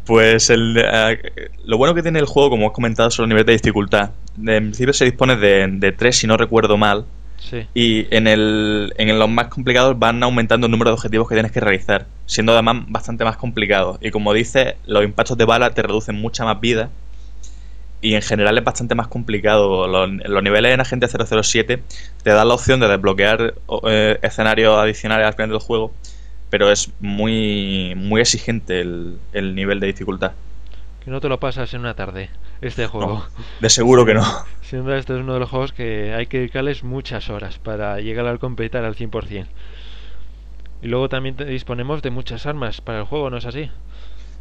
[SPEAKER 4] pues el, eh, lo bueno que tiene el juego, como has comentado, son los niveles de dificultad. En principio se dispone de, de tres, si no recuerdo mal. Y en, el, en los más complicados van aumentando el número de objetivos que tienes que realizar, siendo además bastante más complicados. Y como dices, los impactos de bala te reducen mucha más vida. Y en general es bastante más complicado. Los, los niveles en Agente 007 te dan la opción de desbloquear eh, escenarios adicionales al final del juego pero es muy, muy exigente el, el nivel de dificultad.
[SPEAKER 3] Que no te lo pasas en una tarde, este juego.
[SPEAKER 4] de seguro que no.
[SPEAKER 3] Sin duda, este es uno de los juegos que hay que dedicarles muchas horas para llegar al completar al 100%. Y luego también disponemos de muchas armas para el juego, ¿no es así?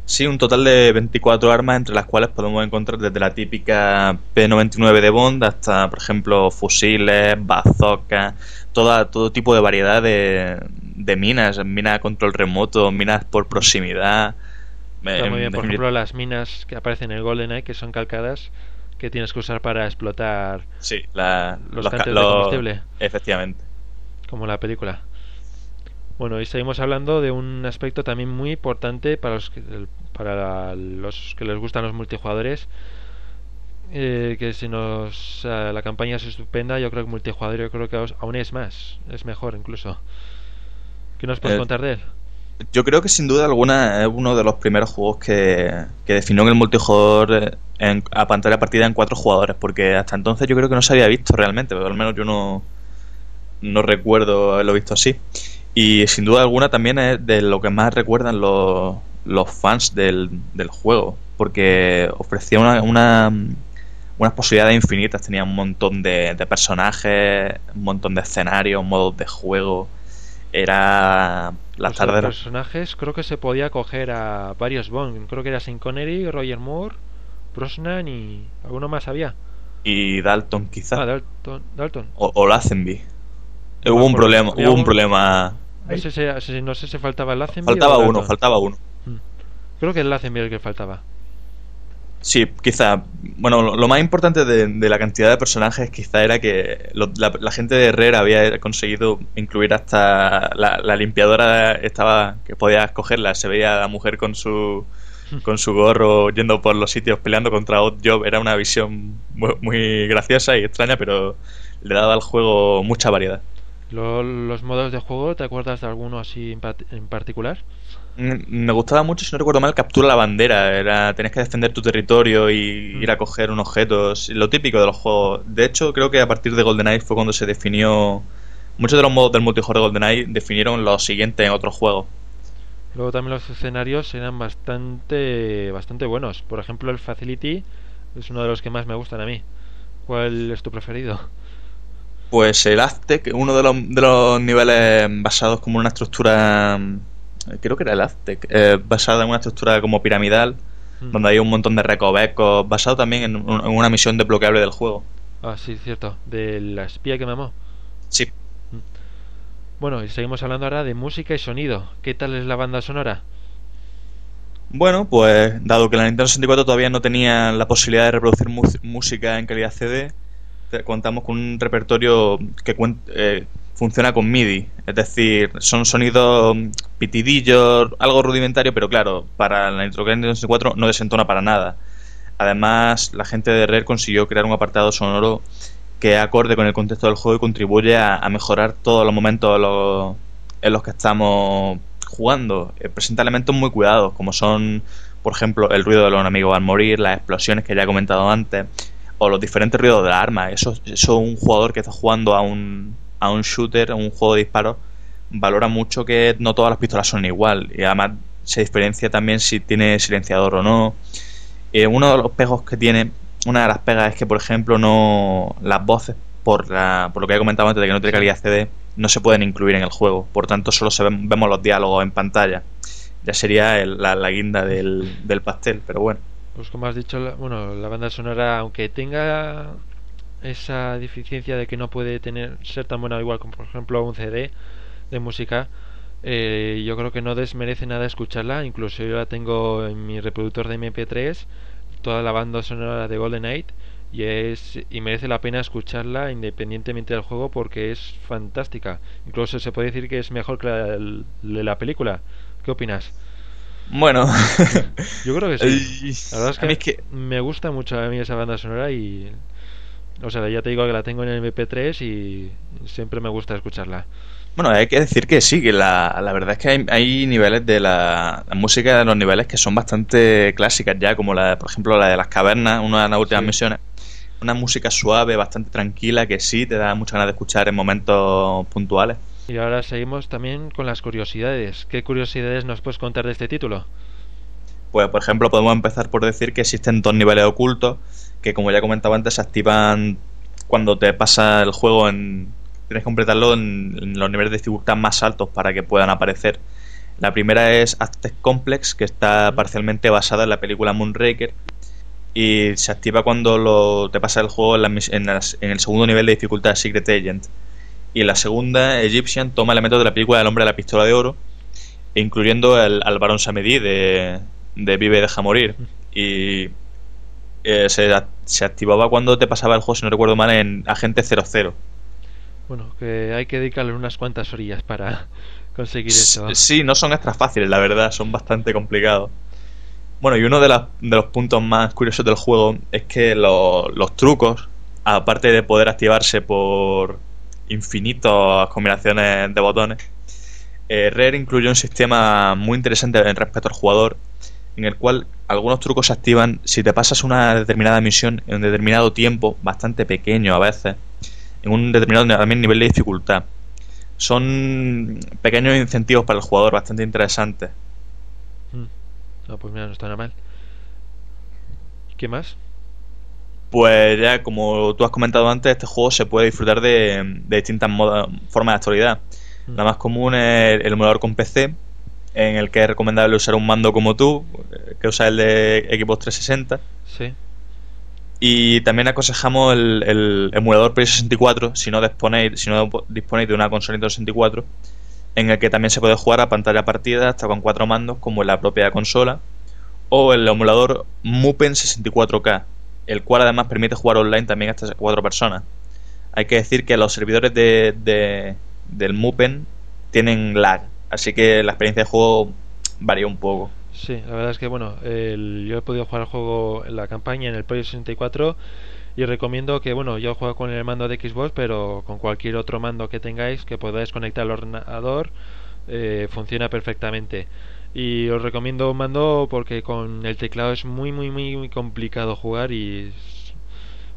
[SPEAKER 4] Sí, un total de 24 armas entre las cuales podemos encontrar desde la típica P99 de Bond hasta, por ejemplo, fusiles, bazookas, toda, todo tipo de variedad de, de minas, minas a control remoto, minas por proximidad.
[SPEAKER 3] Está muy bien, por ejemplo, las minas que aparecen en el GoldenEye, que son calcadas, que tienes que usar para explotar
[SPEAKER 4] sí, la,
[SPEAKER 3] los, tanques de combustible.
[SPEAKER 4] Efectivamente.
[SPEAKER 3] Como la película. Bueno, y seguimos hablando de un aspecto también muy importante para los que, para los que les gustan los multijugadores. Eh, que si nos la campaña es estupenda, yo creo que multijugador yo creo que aún es más, es mejor incluso. ¿Qué nos puedes eh, contar de él?
[SPEAKER 4] Yo creo que sin duda alguna es uno de los primeros juegos que, que definió el multijugador en, a pantalla partida en cuatro jugadores, porque hasta entonces yo creo que no se había visto realmente, pero al menos yo no, no recuerdo haberlo visto así. Y sin duda alguna también es de lo que más recuerdan los, los fans del, del juego, porque ofrecía una, una, unas posibilidades infinitas, tenía un montón de, de personajes, un montón de escenarios, modos de juego. Era la tarde.
[SPEAKER 3] personajes creo que se podía coger a varios Bond. Creo que era Sean Connery, Roger Moore, Brosnan y alguno más había.
[SPEAKER 4] Y Dalton, quizá.
[SPEAKER 3] Ah, Dalton. Dalton.
[SPEAKER 4] O, o Lazenby. Hubo un problema, hubo un problema
[SPEAKER 3] no sé, si, no sé si faltaba el Lazenby
[SPEAKER 4] Faltaba uno, faltaba uno.
[SPEAKER 3] Mm. Creo que el Lazenby el que faltaba.
[SPEAKER 4] Sí, quizá. Bueno, lo, más importante de, la cantidad de personajes quizá era que la, gente de Herrera había conseguido incluir hasta la, limpiadora estaba que podías cogerla, se veía la mujer con su con su gorro yendo por los sitios peleando contra Odd Job, era una visión muy, muy graciosa y extraña, pero le daba al juego mucha variedad
[SPEAKER 3] los modos de juego, ¿te acuerdas de alguno así en, particular?
[SPEAKER 4] Me gustaba mucho, si no recuerdo mal, captura la bandera. Era, tenías que defender tu territorio y mm. ir a coger un objeto. Lo típico de los juegos. De hecho, creo que a partir de GoldenEye fue cuando se definió. Muchos de los modos del multijugador de GoldenEye definieron lo siguiente en otros juegos.
[SPEAKER 3] Luego también los escenarios eran bastante, bastante buenos. Por ejemplo, el Facility es uno de los que más me gustan a mí. ¿Cuál es tu preferido?
[SPEAKER 4] Pues el Aztec, uno de los, de los niveles basados como una estructura, creo que era el Aztec, eh, basada en una estructura como piramidal, mm. donde hay un montón de recovecos, basado también en, una misión desbloqueable del juego.
[SPEAKER 3] Ah, sí, cierto, de la espía que me amó.
[SPEAKER 4] Sí.
[SPEAKER 3] Mm. Bueno, y seguimos hablando ahora de música y sonido. ¿Qué tal es la banda sonora?
[SPEAKER 4] Bueno, pues dado que la Nintendo 64 todavía no tenía la posibilidad de reproducir música en calidad CD, contamos con un repertorio que eh, funciona con MIDI, es decir, son sonidos pitidillos, algo rudimentario, pero claro, para la Nintendo 64 no desentona para nada. Además, la gente de Rare consiguió crear un apartado sonoro que acorde con el contexto del juego y contribuye a, mejorar todos los momentos en los que estamos jugando. Eh, presenta elementos muy cuidados, como son, por ejemplo, el ruido de los enemigos al morir, las explosiones que ya he comentado antes, o los diferentes ruidos de las armas. Eso, eso un jugador que está jugando a un, a un shooter, a un juego de disparos, valora mucho que no todas las pistolas son igual. Y además se diferencia también si tiene silenciador o no. Eh, uno de los pegos que tiene, una de las pegas es que, por ejemplo, no las voces, por, la, por lo que he comentado antes de que no tiene calidad CD, no se pueden incluir en el juego. Por tanto, solo se ven- vemos los diálogos en pantalla. Ya sería el- la, la guinda del, del pastel, pero bueno.
[SPEAKER 3] Pues como has dicho, la- bueno, la banda sonora, aunque tenga esa deficiencia de que no puede tener ser tan buena igual como por ejemplo un CD de música, eh, yo creo que no desmerece nada escucharla. Incluso yo la tengo en mi reproductor de MP3, toda la banda sonora de Golden Age y es y merece la pena escucharla independientemente del juego porque es fantástica. Incluso se puede decir que es mejor que la de la película. ¿Qué opinas?
[SPEAKER 4] Bueno,
[SPEAKER 3] Yo creo que sí. La verdad es
[SPEAKER 4] a
[SPEAKER 3] que,
[SPEAKER 4] es que
[SPEAKER 3] me gusta mucho a mí esa banda sonora y... O sea, ya te digo que la tengo en el MP3 y siempre me gusta escucharla.
[SPEAKER 4] Bueno, hay que decir que sí, que la, la verdad es que hay, hay niveles de la, la música de los niveles que son bastante clásicas ya, como la, por ejemplo la de las cavernas, una de las últimas
[SPEAKER 3] Sí.
[SPEAKER 4] misiones. Una música suave, bastante tranquila, que sí te da mucha ganas de escuchar en momentos puntuales.
[SPEAKER 3] Y ahora seguimos también con las curiosidades. ¿Qué curiosidades nos puedes contar de este título?
[SPEAKER 4] Pues, por ejemplo, podemos empezar por decir que existen dos niveles ocultos que, como ya comentaba antes, se activan cuando te pasa el juego en... Tienes que completarlo en, en los niveles de dificultad más altos para que puedan aparecer. La primera es Aztec Complex, que está parcialmente basada en la película Moonraker y se activa cuando lo, te pasa el juego en, la en las- en el segundo nivel de dificultad Secret Agent. Y en la segunda, Egyptian toma elementos de la película del hombre de la pistola de oro, incluyendo el, al varón Samedi de, de Vive y deja morir. Y eh, se, se activaba cuando te pasaba el juego, si no recuerdo mal, en Agente 00.
[SPEAKER 3] Bueno, que hay que dedicarle unas cuantas orillas para conseguir eso.
[SPEAKER 4] Sí, no son extras fáciles, la verdad, son bastante complicados. Bueno, y uno de, los puntos más curiosos del juego es que lo- los trucos, aparte de poder activarse por infinitas combinaciones de botones, eh, Rare incluyó un sistema muy interesante en respecto al jugador, en el cual algunos trucos se activan si te pasas una determinada misión en un determinado tiempo, bastante pequeño a veces, en un determinado también nivel de dificultad. Son pequeños incentivos para el jugador bastante interesantes.
[SPEAKER 3] No, pues mira, no está nada mal. ¿Qué más?
[SPEAKER 4] Pues ya, como tú has comentado antes, este juego se puede disfrutar de, de distintas moda- formas de actualidad.
[SPEAKER 3] Mm.
[SPEAKER 4] La más común es el emulador con PC, en el que es recomendable usar un mando como tú, eh, que usa el de Xbox 360.
[SPEAKER 3] Sí.
[SPEAKER 4] Y también aconsejamos el, el emulador Play 64 si no disponéis, si no disponéis de una consola Nintendo 64, en el que también se puede jugar a pantalla partida hasta con cuatro mandos, como en la propia consola, o el emulador Mupen 64K, el cual además permite jugar online también hasta cuatro personas. Hay que decir que los servidores de, de- del Mupen tienen lag, así que la experiencia de juego varía un poco.
[SPEAKER 3] Sí, la verdad es que bueno, el- yo he podido jugar el juego en la campaña en el Play 64 y recomiendo que bueno, yo juego con el mando de Xbox, pero con cualquier otro mando que tengáis que podáis conectar al ordenador eh, funciona perfectamente. Y os recomiendo un mando porque con el teclado es muy muy muy, muy complicado jugar y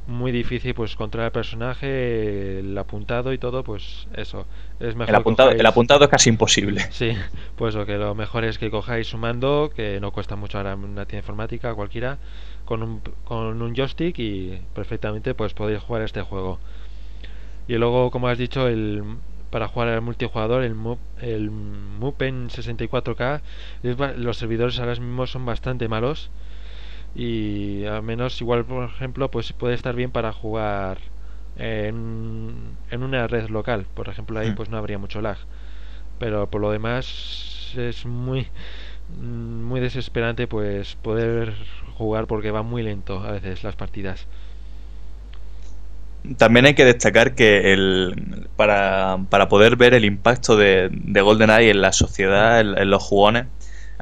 [SPEAKER 3] muy difícil pues controlar el personaje, el apuntado y todo, pues eso, es mejor
[SPEAKER 4] El apuntado,
[SPEAKER 3] cojáis-
[SPEAKER 4] el apuntado es casi imposible.
[SPEAKER 3] Sí, pues lo que lo mejor es que cojáis un mando, que no cuesta mucho ahora una tienda informática cualquiera, con un, con un joystick y perfectamente pues podéis jugar este juego. Y luego, como has dicho, el para jugar al multijugador, el, el Mupen 64K, es ba- los servidores ahora mismo son bastante malos y al menos igual, por ejemplo, pues puede estar bien para jugar en, en una red local. Por ejemplo, ahí
[SPEAKER 4] Mm.
[SPEAKER 3] pues no habría mucho lag pero por lo demás es muy muy desesperante pues poder jugar porque va muy lento a veces las partidas
[SPEAKER 4] También hay que destacar que el, para, para poder ver el impacto de, de GoldenEye en la sociedad, en, en los jugones,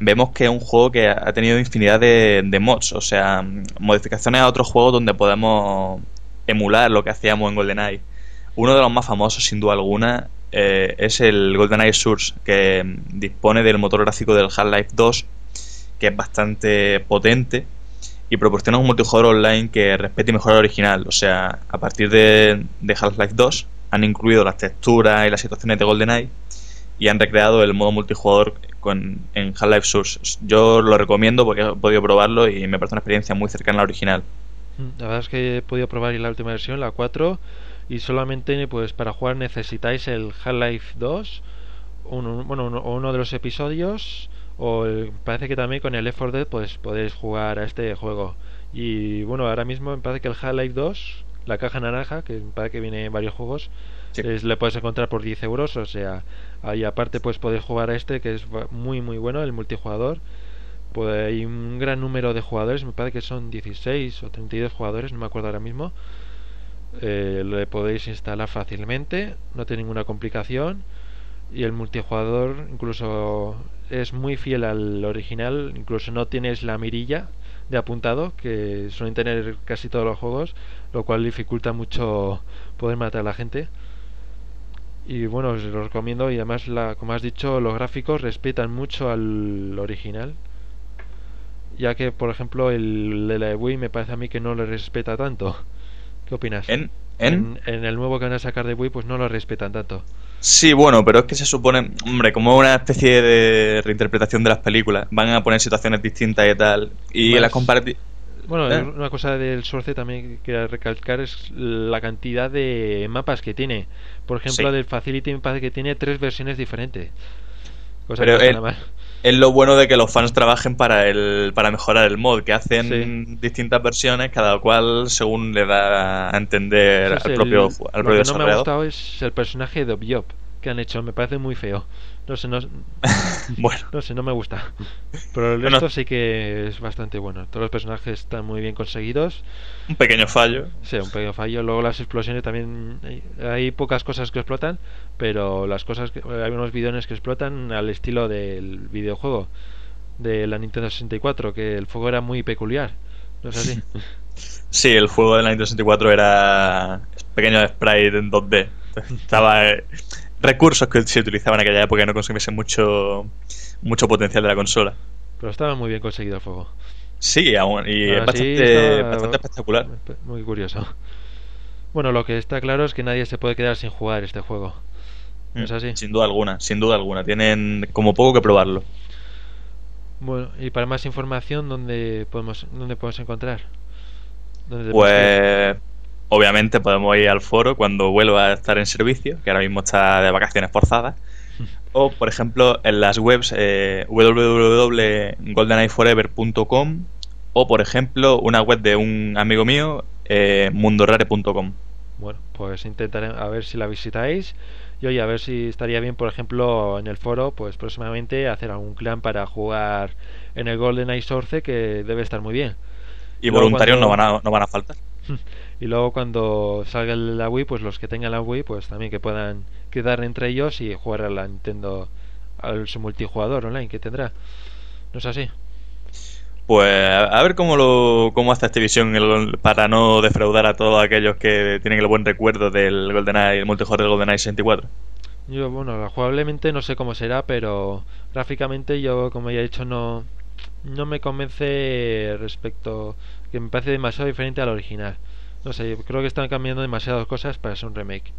[SPEAKER 4] vemos que es un juego que ha tenido infinidad de, mods, o sea, modificaciones a otros juegos donde podemos emular lo que hacíamos en GoldenEye. Uno de los más famosos, sin duda alguna, eh, es el GoldenEye Source, que dispone del motor gráfico del Half-Life 2, que es bastante potente y proporciona un multijugador online que respete y mejore el original. O sea, a partir de Half-Life 2 han incluido las texturas y las situaciones de GoldenEye y han recreado el modo multijugador con, en Half-Life Source. Yo lo recomiendo porque he podido probarlo y me parece una experiencia muy cercana a la original.
[SPEAKER 3] Mm, La verdad es que he podido probar la última versión, la 4, y solamente pues para jugar necesitáis el Half-Life 2, uno, bueno, uno, uno de los episodios, o el- parece que también con el Left 4 Dead pues podéis jugar a este juego. Y bueno, ahora mismo me parece que el Half-Life 2, la caja naranja, que me parece que viene en varios juegos,
[SPEAKER 4] Sí.
[SPEAKER 3] es- le puedes encontrar por 10 euros, o sea, ahí aparte pues podéis jugar a este que es muy muy bueno, el multijugador. Pues hay un gran número de jugadores, me parece que son 16 o 32 jugadores, no me acuerdo ahora mismo. Eh, lo podéis instalar fácilmente, no tiene ninguna complicación. Y el multijugador incluso es muy fiel al original, incluso no tienes la mirilla de apuntado que suelen tener casi todos los juegos, lo cual dificulta mucho poder matar a la gente. Y bueno, os lo recomiendo y además, la, como has dicho, los gráficos respetan mucho al original. Ya que, por ejemplo, el de la Wii me parece a mí que no le respeta tanto. ¿Qué opinas?
[SPEAKER 4] ¿En? ¿En?
[SPEAKER 3] en, en el nuevo que van a sacar de Wii, pues no lo respetan tanto.
[SPEAKER 4] Sí, bueno, pero es que se supone, hombre, como una especie de reinterpretación de las películas, van a poner situaciones distintas y tal, y
[SPEAKER 3] Pues-
[SPEAKER 4] las comparativas...
[SPEAKER 3] Bueno,
[SPEAKER 4] ¿Eh?
[SPEAKER 3] una cosa del Source también que quería recalcar es la cantidad de mapas que tiene. Por ejemplo,
[SPEAKER 4] Sí.
[SPEAKER 3] del Facility me parece que tiene tres versiones diferentes. Cosa
[SPEAKER 4] Pero
[SPEAKER 3] que
[SPEAKER 4] el-
[SPEAKER 3] mal.
[SPEAKER 4] Es lo bueno de que los fans trabajen para el para mejorar el mod, que hacen
[SPEAKER 3] Sí.
[SPEAKER 4] distintas versiones, cada cual según le da a entender al
[SPEAKER 3] el-
[SPEAKER 4] propio, ju- al
[SPEAKER 3] lo
[SPEAKER 4] propio
[SPEAKER 3] que no me ha gustado es el personaje de Obiop que han hecho. Me parece muy feo. No sé, no,
[SPEAKER 4] bueno,
[SPEAKER 3] no sé, no me gusta. Pero el
[SPEAKER 4] Bueno.
[SPEAKER 3] resto sí que es bastante bueno. Todos los personajes están muy bien conseguidos.
[SPEAKER 4] un pequeño fallo.
[SPEAKER 3] Sí, un pequeño fallo. Luego las explosiones también. Hay, hay pocas cosas que explotan, pero las cosas. Que, hay unos bidones que explotan al estilo del videojuego de la Nintendo 64, que el fuego era muy peculiar. ¿No es así?
[SPEAKER 4] Sí, el juego de la Nintendo 64 era pequeño sprite en 2D. Estaba recursos que se utilizaban en aquella época y no consumiesen mucho mucho potencial de la consola.
[SPEAKER 3] pero estaba muy bien conseguido el fuego.
[SPEAKER 4] Sí, aún, y es bastante, espectacular.
[SPEAKER 3] Muy curioso. Bueno, lo que está claro es que nadie se puede quedar sin jugar este juego. ¿No es
[SPEAKER 4] Mm,
[SPEAKER 3] así?
[SPEAKER 4] Sin duda alguna, sin duda alguna. Tienen como poco que probarlo.
[SPEAKER 3] Bueno, y para más información, ¿dónde podemos, dónde podemos encontrar? ¿Dónde?
[SPEAKER 4] Pues obviamente podemos ir al foro cuando vuelva a estar en servicio, que ahora mismo está de vacaciones forzadas. O, por ejemplo, en las webs eh, www.goldeneyeforever.com o, por ejemplo, una web de un amigo mío, eh, mundorare.com.
[SPEAKER 3] Bueno, pues intentaré a ver si la visitáis. Y oye, a ver si estaría bien, por ejemplo, en el foro, pues próximamente hacer algún clan para jugar en el Golden Eye Source, que debe estar muy bien.
[SPEAKER 4] Y
[SPEAKER 3] Luego
[SPEAKER 4] voluntarios
[SPEAKER 3] cuando-
[SPEAKER 4] no, van a, no van a faltar.
[SPEAKER 3] Y luego cuando salga el- la Wii, pues los que tengan la Wii, pues también que puedan quedar entre ellos y jugar a la Nintendo, al su multijugador online que tendrá. ¿No es así?
[SPEAKER 4] Pues a a ver cómo lo cómo hace Activision el- para no defraudar a todos aquellos que tienen el buen recuerdo del GoldenEye, el multijugador del GoldenEye 64.
[SPEAKER 3] Yo, bueno, jugablemente no sé cómo será, pero gráficamente yo, como ya he dicho, no, no me convence respecto que me parece demasiado diferente al original. No sé, creo que están cambiando demasiadas cosas para ser un remake.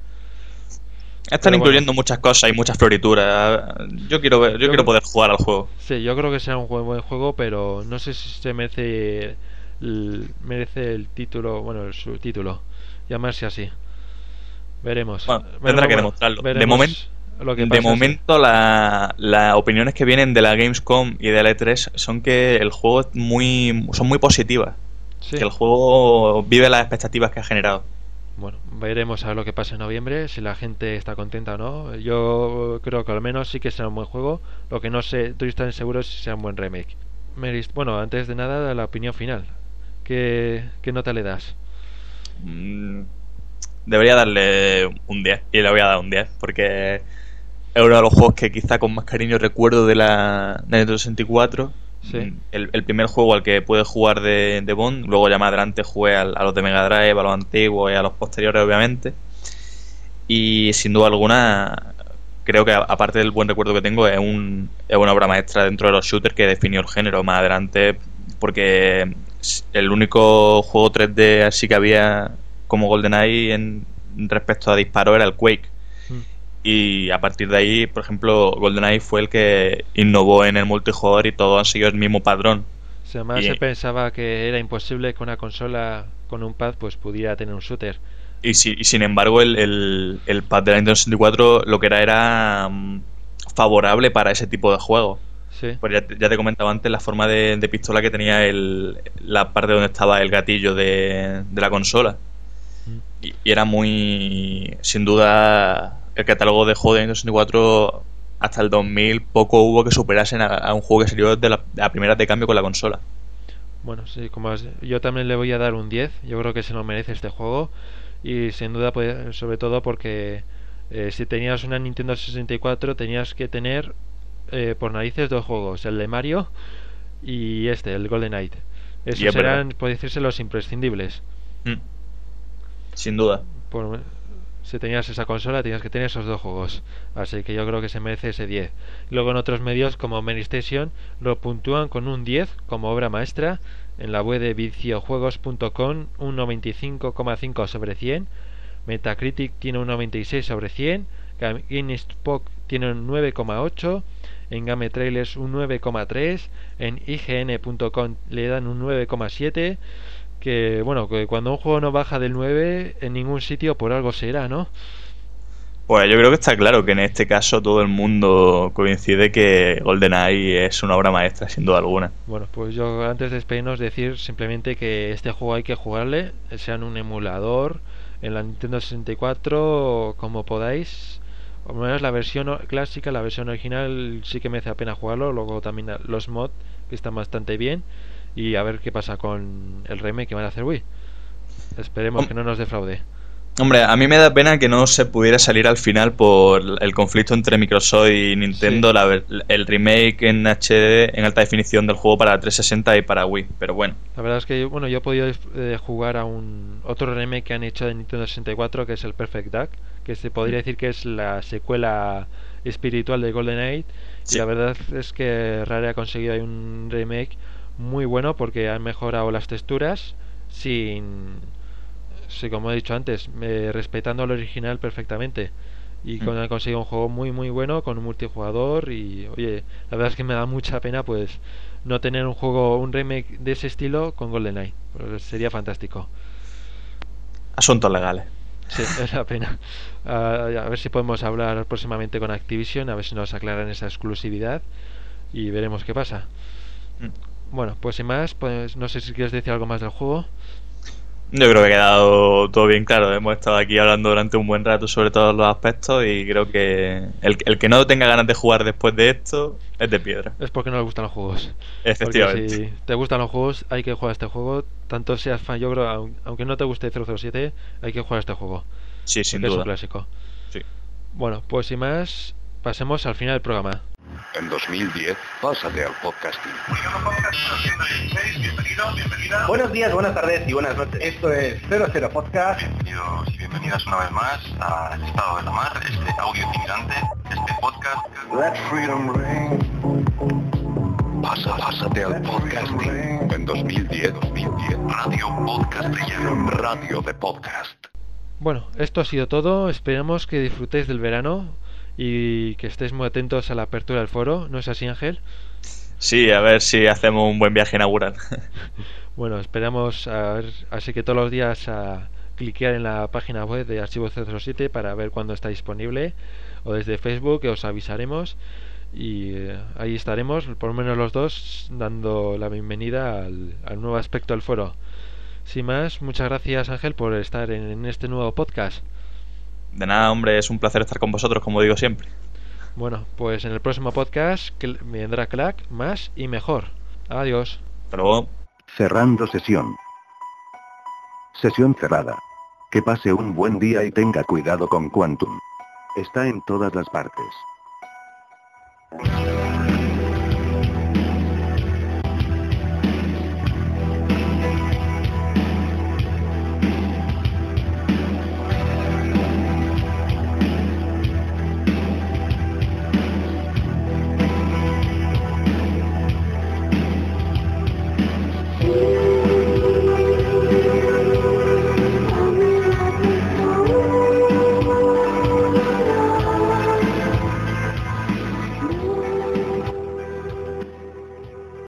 [SPEAKER 4] Están
[SPEAKER 3] Pero
[SPEAKER 4] incluyendo
[SPEAKER 3] bueno.
[SPEAKER 4] muchas cosas y muchas florituras. Yo quiero ver, yo
[SPEAKER 3] Yo-
[SPEAKER 4] quiero poder jugar al juego.
[SPEAKER 3] Sí, yo creo que será un buen, juego, pero no sé si se merece el, merece el título, bueno, el subtítulo, llamarse así. Veremos.
[SPEAKER 4] Bueno,
[SPEAKER 3] Veremos,
[SPEAKER 4] tendrá que demostrarlo. De
[SPEAKER 3] veremos
[SPEAKER 4] momen-
[SPEAKER 3] lo que
[SPEAKER 4] De
[SPEAKER 3] sí.
[SPEAKER 4] momento, la- las opiniones que vienen de la Gamescom y de la E3 son que el juego es muy, son muy positivas.
[SPEAKER 3] Sí.
[SPEAKER 4] Que el juego vive las expectativas que ha generado.
[SPEAKER 3] Bueno, veremos a ver lo que pasa en noviembre, si la gente está contenta o no. Yo creo que al menos sí que será un buen juego. Lo que no sé, estoy tan seguro es si será un buen remake. Bueno, antes de nada, la opinión final. ¿Qué, qué nota le das?
[SPEAKER 4] Mm, Debería darle un 10 y le voy a dar un 10 porque es uno de los juegos que quizá con más cariño recuerdo de la Nintendo 64.
[SPEAKER 3] Sí.
[SPEAKER 4] El, primer juego al que pude jugar de, de Bond, luego ya más adelante jugué al- a, los de Mega Drive, a los antiguos y a los posteriores obviamente. Y sin duda alguna creo que a- aparte del buen recuerdo que tengo es, un, es una obra maestra dentro de los shooters que definió el género más adelante porque el único juego 3D así que había como GoldenEye en respecto a disparo era el Quake. Y a partir de ahí, por ejemplo, GoldenEye fue el que innovó en el multijugador y todos han seguido el mismo padrón.
[SPEAKER 3] O sea, además
[SPEAKER 4] Y-
[SPEAKER 3] se pensaba que era imposible que una consola con un pad pues pudiera tener un shooter.
[SPEAKER 4] Y, si- y sin embargo, el, el, el pad de la Nintendo 64 lo que era era mm, favorable para ese tipo de juegos.
[SPEAKER 3] Sí.
[SPEAKER 4] Pues ya, te- ya te comentaba antes la forma de, de pistola que tenía el, la parte donde estaba el gatillo de, de la consola.
[SPEAKER 3] Mm.
[SPEAKER 4] Y, y era muy. Sin duda, el catálogo de juegos de Nintendo 64 hasta el 2000 poco hubo que superasen a, a un juego que salió de la, de la primera de cambio con la consola.
[SPEAKER 3] Bueno, sí, como has- yo también le voy a dar un 10. Yo creo que se lo merece este juego. Y sin duda, pues, sobre todo porque eh, si tenías una Nintendo 64 tenías que tener eh, por narices dos juegos, el de Mario y este, el Golden Knight. Esos eran, puede decirse, los imprescindibles.
[SPEAKER 4] Mm. Sin duda.
[SPEAKER 3] Por- si tenías esa consola tenías que tener esos dos juegos. Así que yo creo que se merece ese 10. Luego en otros medios como Station lo puntúan con un 10 como obra maestra. En la web de viciojuegos.com un 95,5 sobre 100. Metacritic tiene un 96 sobre 100. Gam- GameSpot tiene un 9,8. En Game Trailers un 9,3. En IGN.com le dan un 9,7 que bueno, que cuando un juego no baja del 9 en ningún sitio por algo será, ¿no?
[SPEAKER 4] Pues yo creo que está claro que en este caso todo el mundo coincide que GoldenEye es una obra maestra, sin duda alguna.
[SPEAKER 3] Bueno, pues yo antes de despedirnos decir simplemente que este juego hay que jugarle, sea en un emulador, en la Nintendo 64, como podáis. O menos la versión clásica, la versión original sí que merece la pena jugarlo, luego también los mods que están bastante bien y a ver qué pasa con el remake que van a hacer Wii. Esperemos
[SPEAKER 4] Hom-
[SPEAKER 3] que no nos defraude.
[SPEAKER 4] Hombre, a mí me da pena que no se pudiera salir al final por el conflicto entre Microsoft y Nintendo,
[SPEAKER 3] Sí.
[SPEAKER 4] la ver- el remake en HD, en alta definición del juego para 360 y para Wii. Pero bueno,
[SPEAKER 3] La verdad es que bueno, yo he podido eh, jugar a un otro remake que han hecho de Nintendo 64 que es el Perfect Dark, que se podría decir que es la secuela espiritual de Golden Age
[SPEAKER 4] Sí.
[SPEAKER 3] y la verdad es que Rare ha conseguido ahí un remake muy bueno porque han mejorado las texturas sin sí, como he dicho antes, eh, respetando al original perfectamente. Y con,
[SPEAKER 4] Mm.
[SPEAKER 3] han conseguido un juego muy muy bueno con un multijugador y oye, la verdad es que me da mucha pena pues no tener un juego, un remake de ese estilo con GoldenEye. Pues sería fantástico.
[SPEAKER 4] asuntos legales.
[SPEAKER 3] Sí, es la pena. Ah, a ver si podemos hablar próximamente con Activision, a ver si nos aclaran esa exclusividad y veremos qué pasa.
[SPEAKER 4] Mm.
[SPEAKER 3] Bueno, pues sin más, pues no sé si quieres decir algo más del juego.
[SPEAKER 4] Yo creo que ha quedado todo bien claro. Hemos estado aquí hablando durante un buen rato sobre todos los aspectos y creo que el, el que no tenga ganas de jugar después de esto es de piedra.
[SPEAKER 3] Es porque no le gustan los juegos.
[SPEAKER 4] Efectivamente.
[SPEAKER 3] Porque si te gustan los juegos, hay que jugar este juego. Tanto seas fan, yo creo, aun- aunque no te guste 007, hay que jugar este juego.
[SPEAKER 4] Sí, sin
[SPEAKER 3] porque es un
[SPEAKER 4] duda.
[SPEAKER 3] clásico.
[SPEAKER 4] Sí.
[SPEAKER 3] Bueno, pues sin más, pasemos al final del programa.
[SPEAKER 1] En 2010, pásate al podcasting.
[SPEAKER 6] Buenos días, buenas tardes y buenas noches. Esto es 00 Podcast.
[SPEAKER 2] Bienvenidos y bienvenidas una vez más al Estado de la Mar, este audio intimidante, este podcast.
[SPEAKER 1] Let freedom ring. Pasa, pásate al podcasting. En 2010, 2010.
[SPEAKER 2] Radio Podcast Brillante.
[SPEAKER 1] Radio de podcast.
[SPEAKER 3] Bueno, esto ha sido todo. Esperamos que disfrutéis del verano y que estéis muy atentos a la apertura del foro. ¿No es así, Ángel?
[SPEAKER 4] Sí, a ver si hacemos un buen viaje inaugural.
[SPEAKER 3] Bueno, esperamos a ver, así que todos los días a cliquear en la página web de Archivo 007 para ver cuándo está disponible o desde Facebook que os avisaremos y eh, ahí estaremos, por lo menos los dos, dando la bienvenida al, al nuevo aspecto del foro. Sin más, muchas gracias Ángel por estar en, en este nuevo podcast.
[SPEAKER 4] De nada, hombre, es un placer estar con vosotros, como digo siempre.
[SPEAKER 3] Bueno, pues en el próximo podcast vendrá Clack más y mejor. Adiós.
[SPEAKER 4] Hasta luego.
[SPEAKER 1] Cerrando sesión. Sesión cerrada. Que pase un buen día y tenga cuidado con Quantum. Está en todas las partes.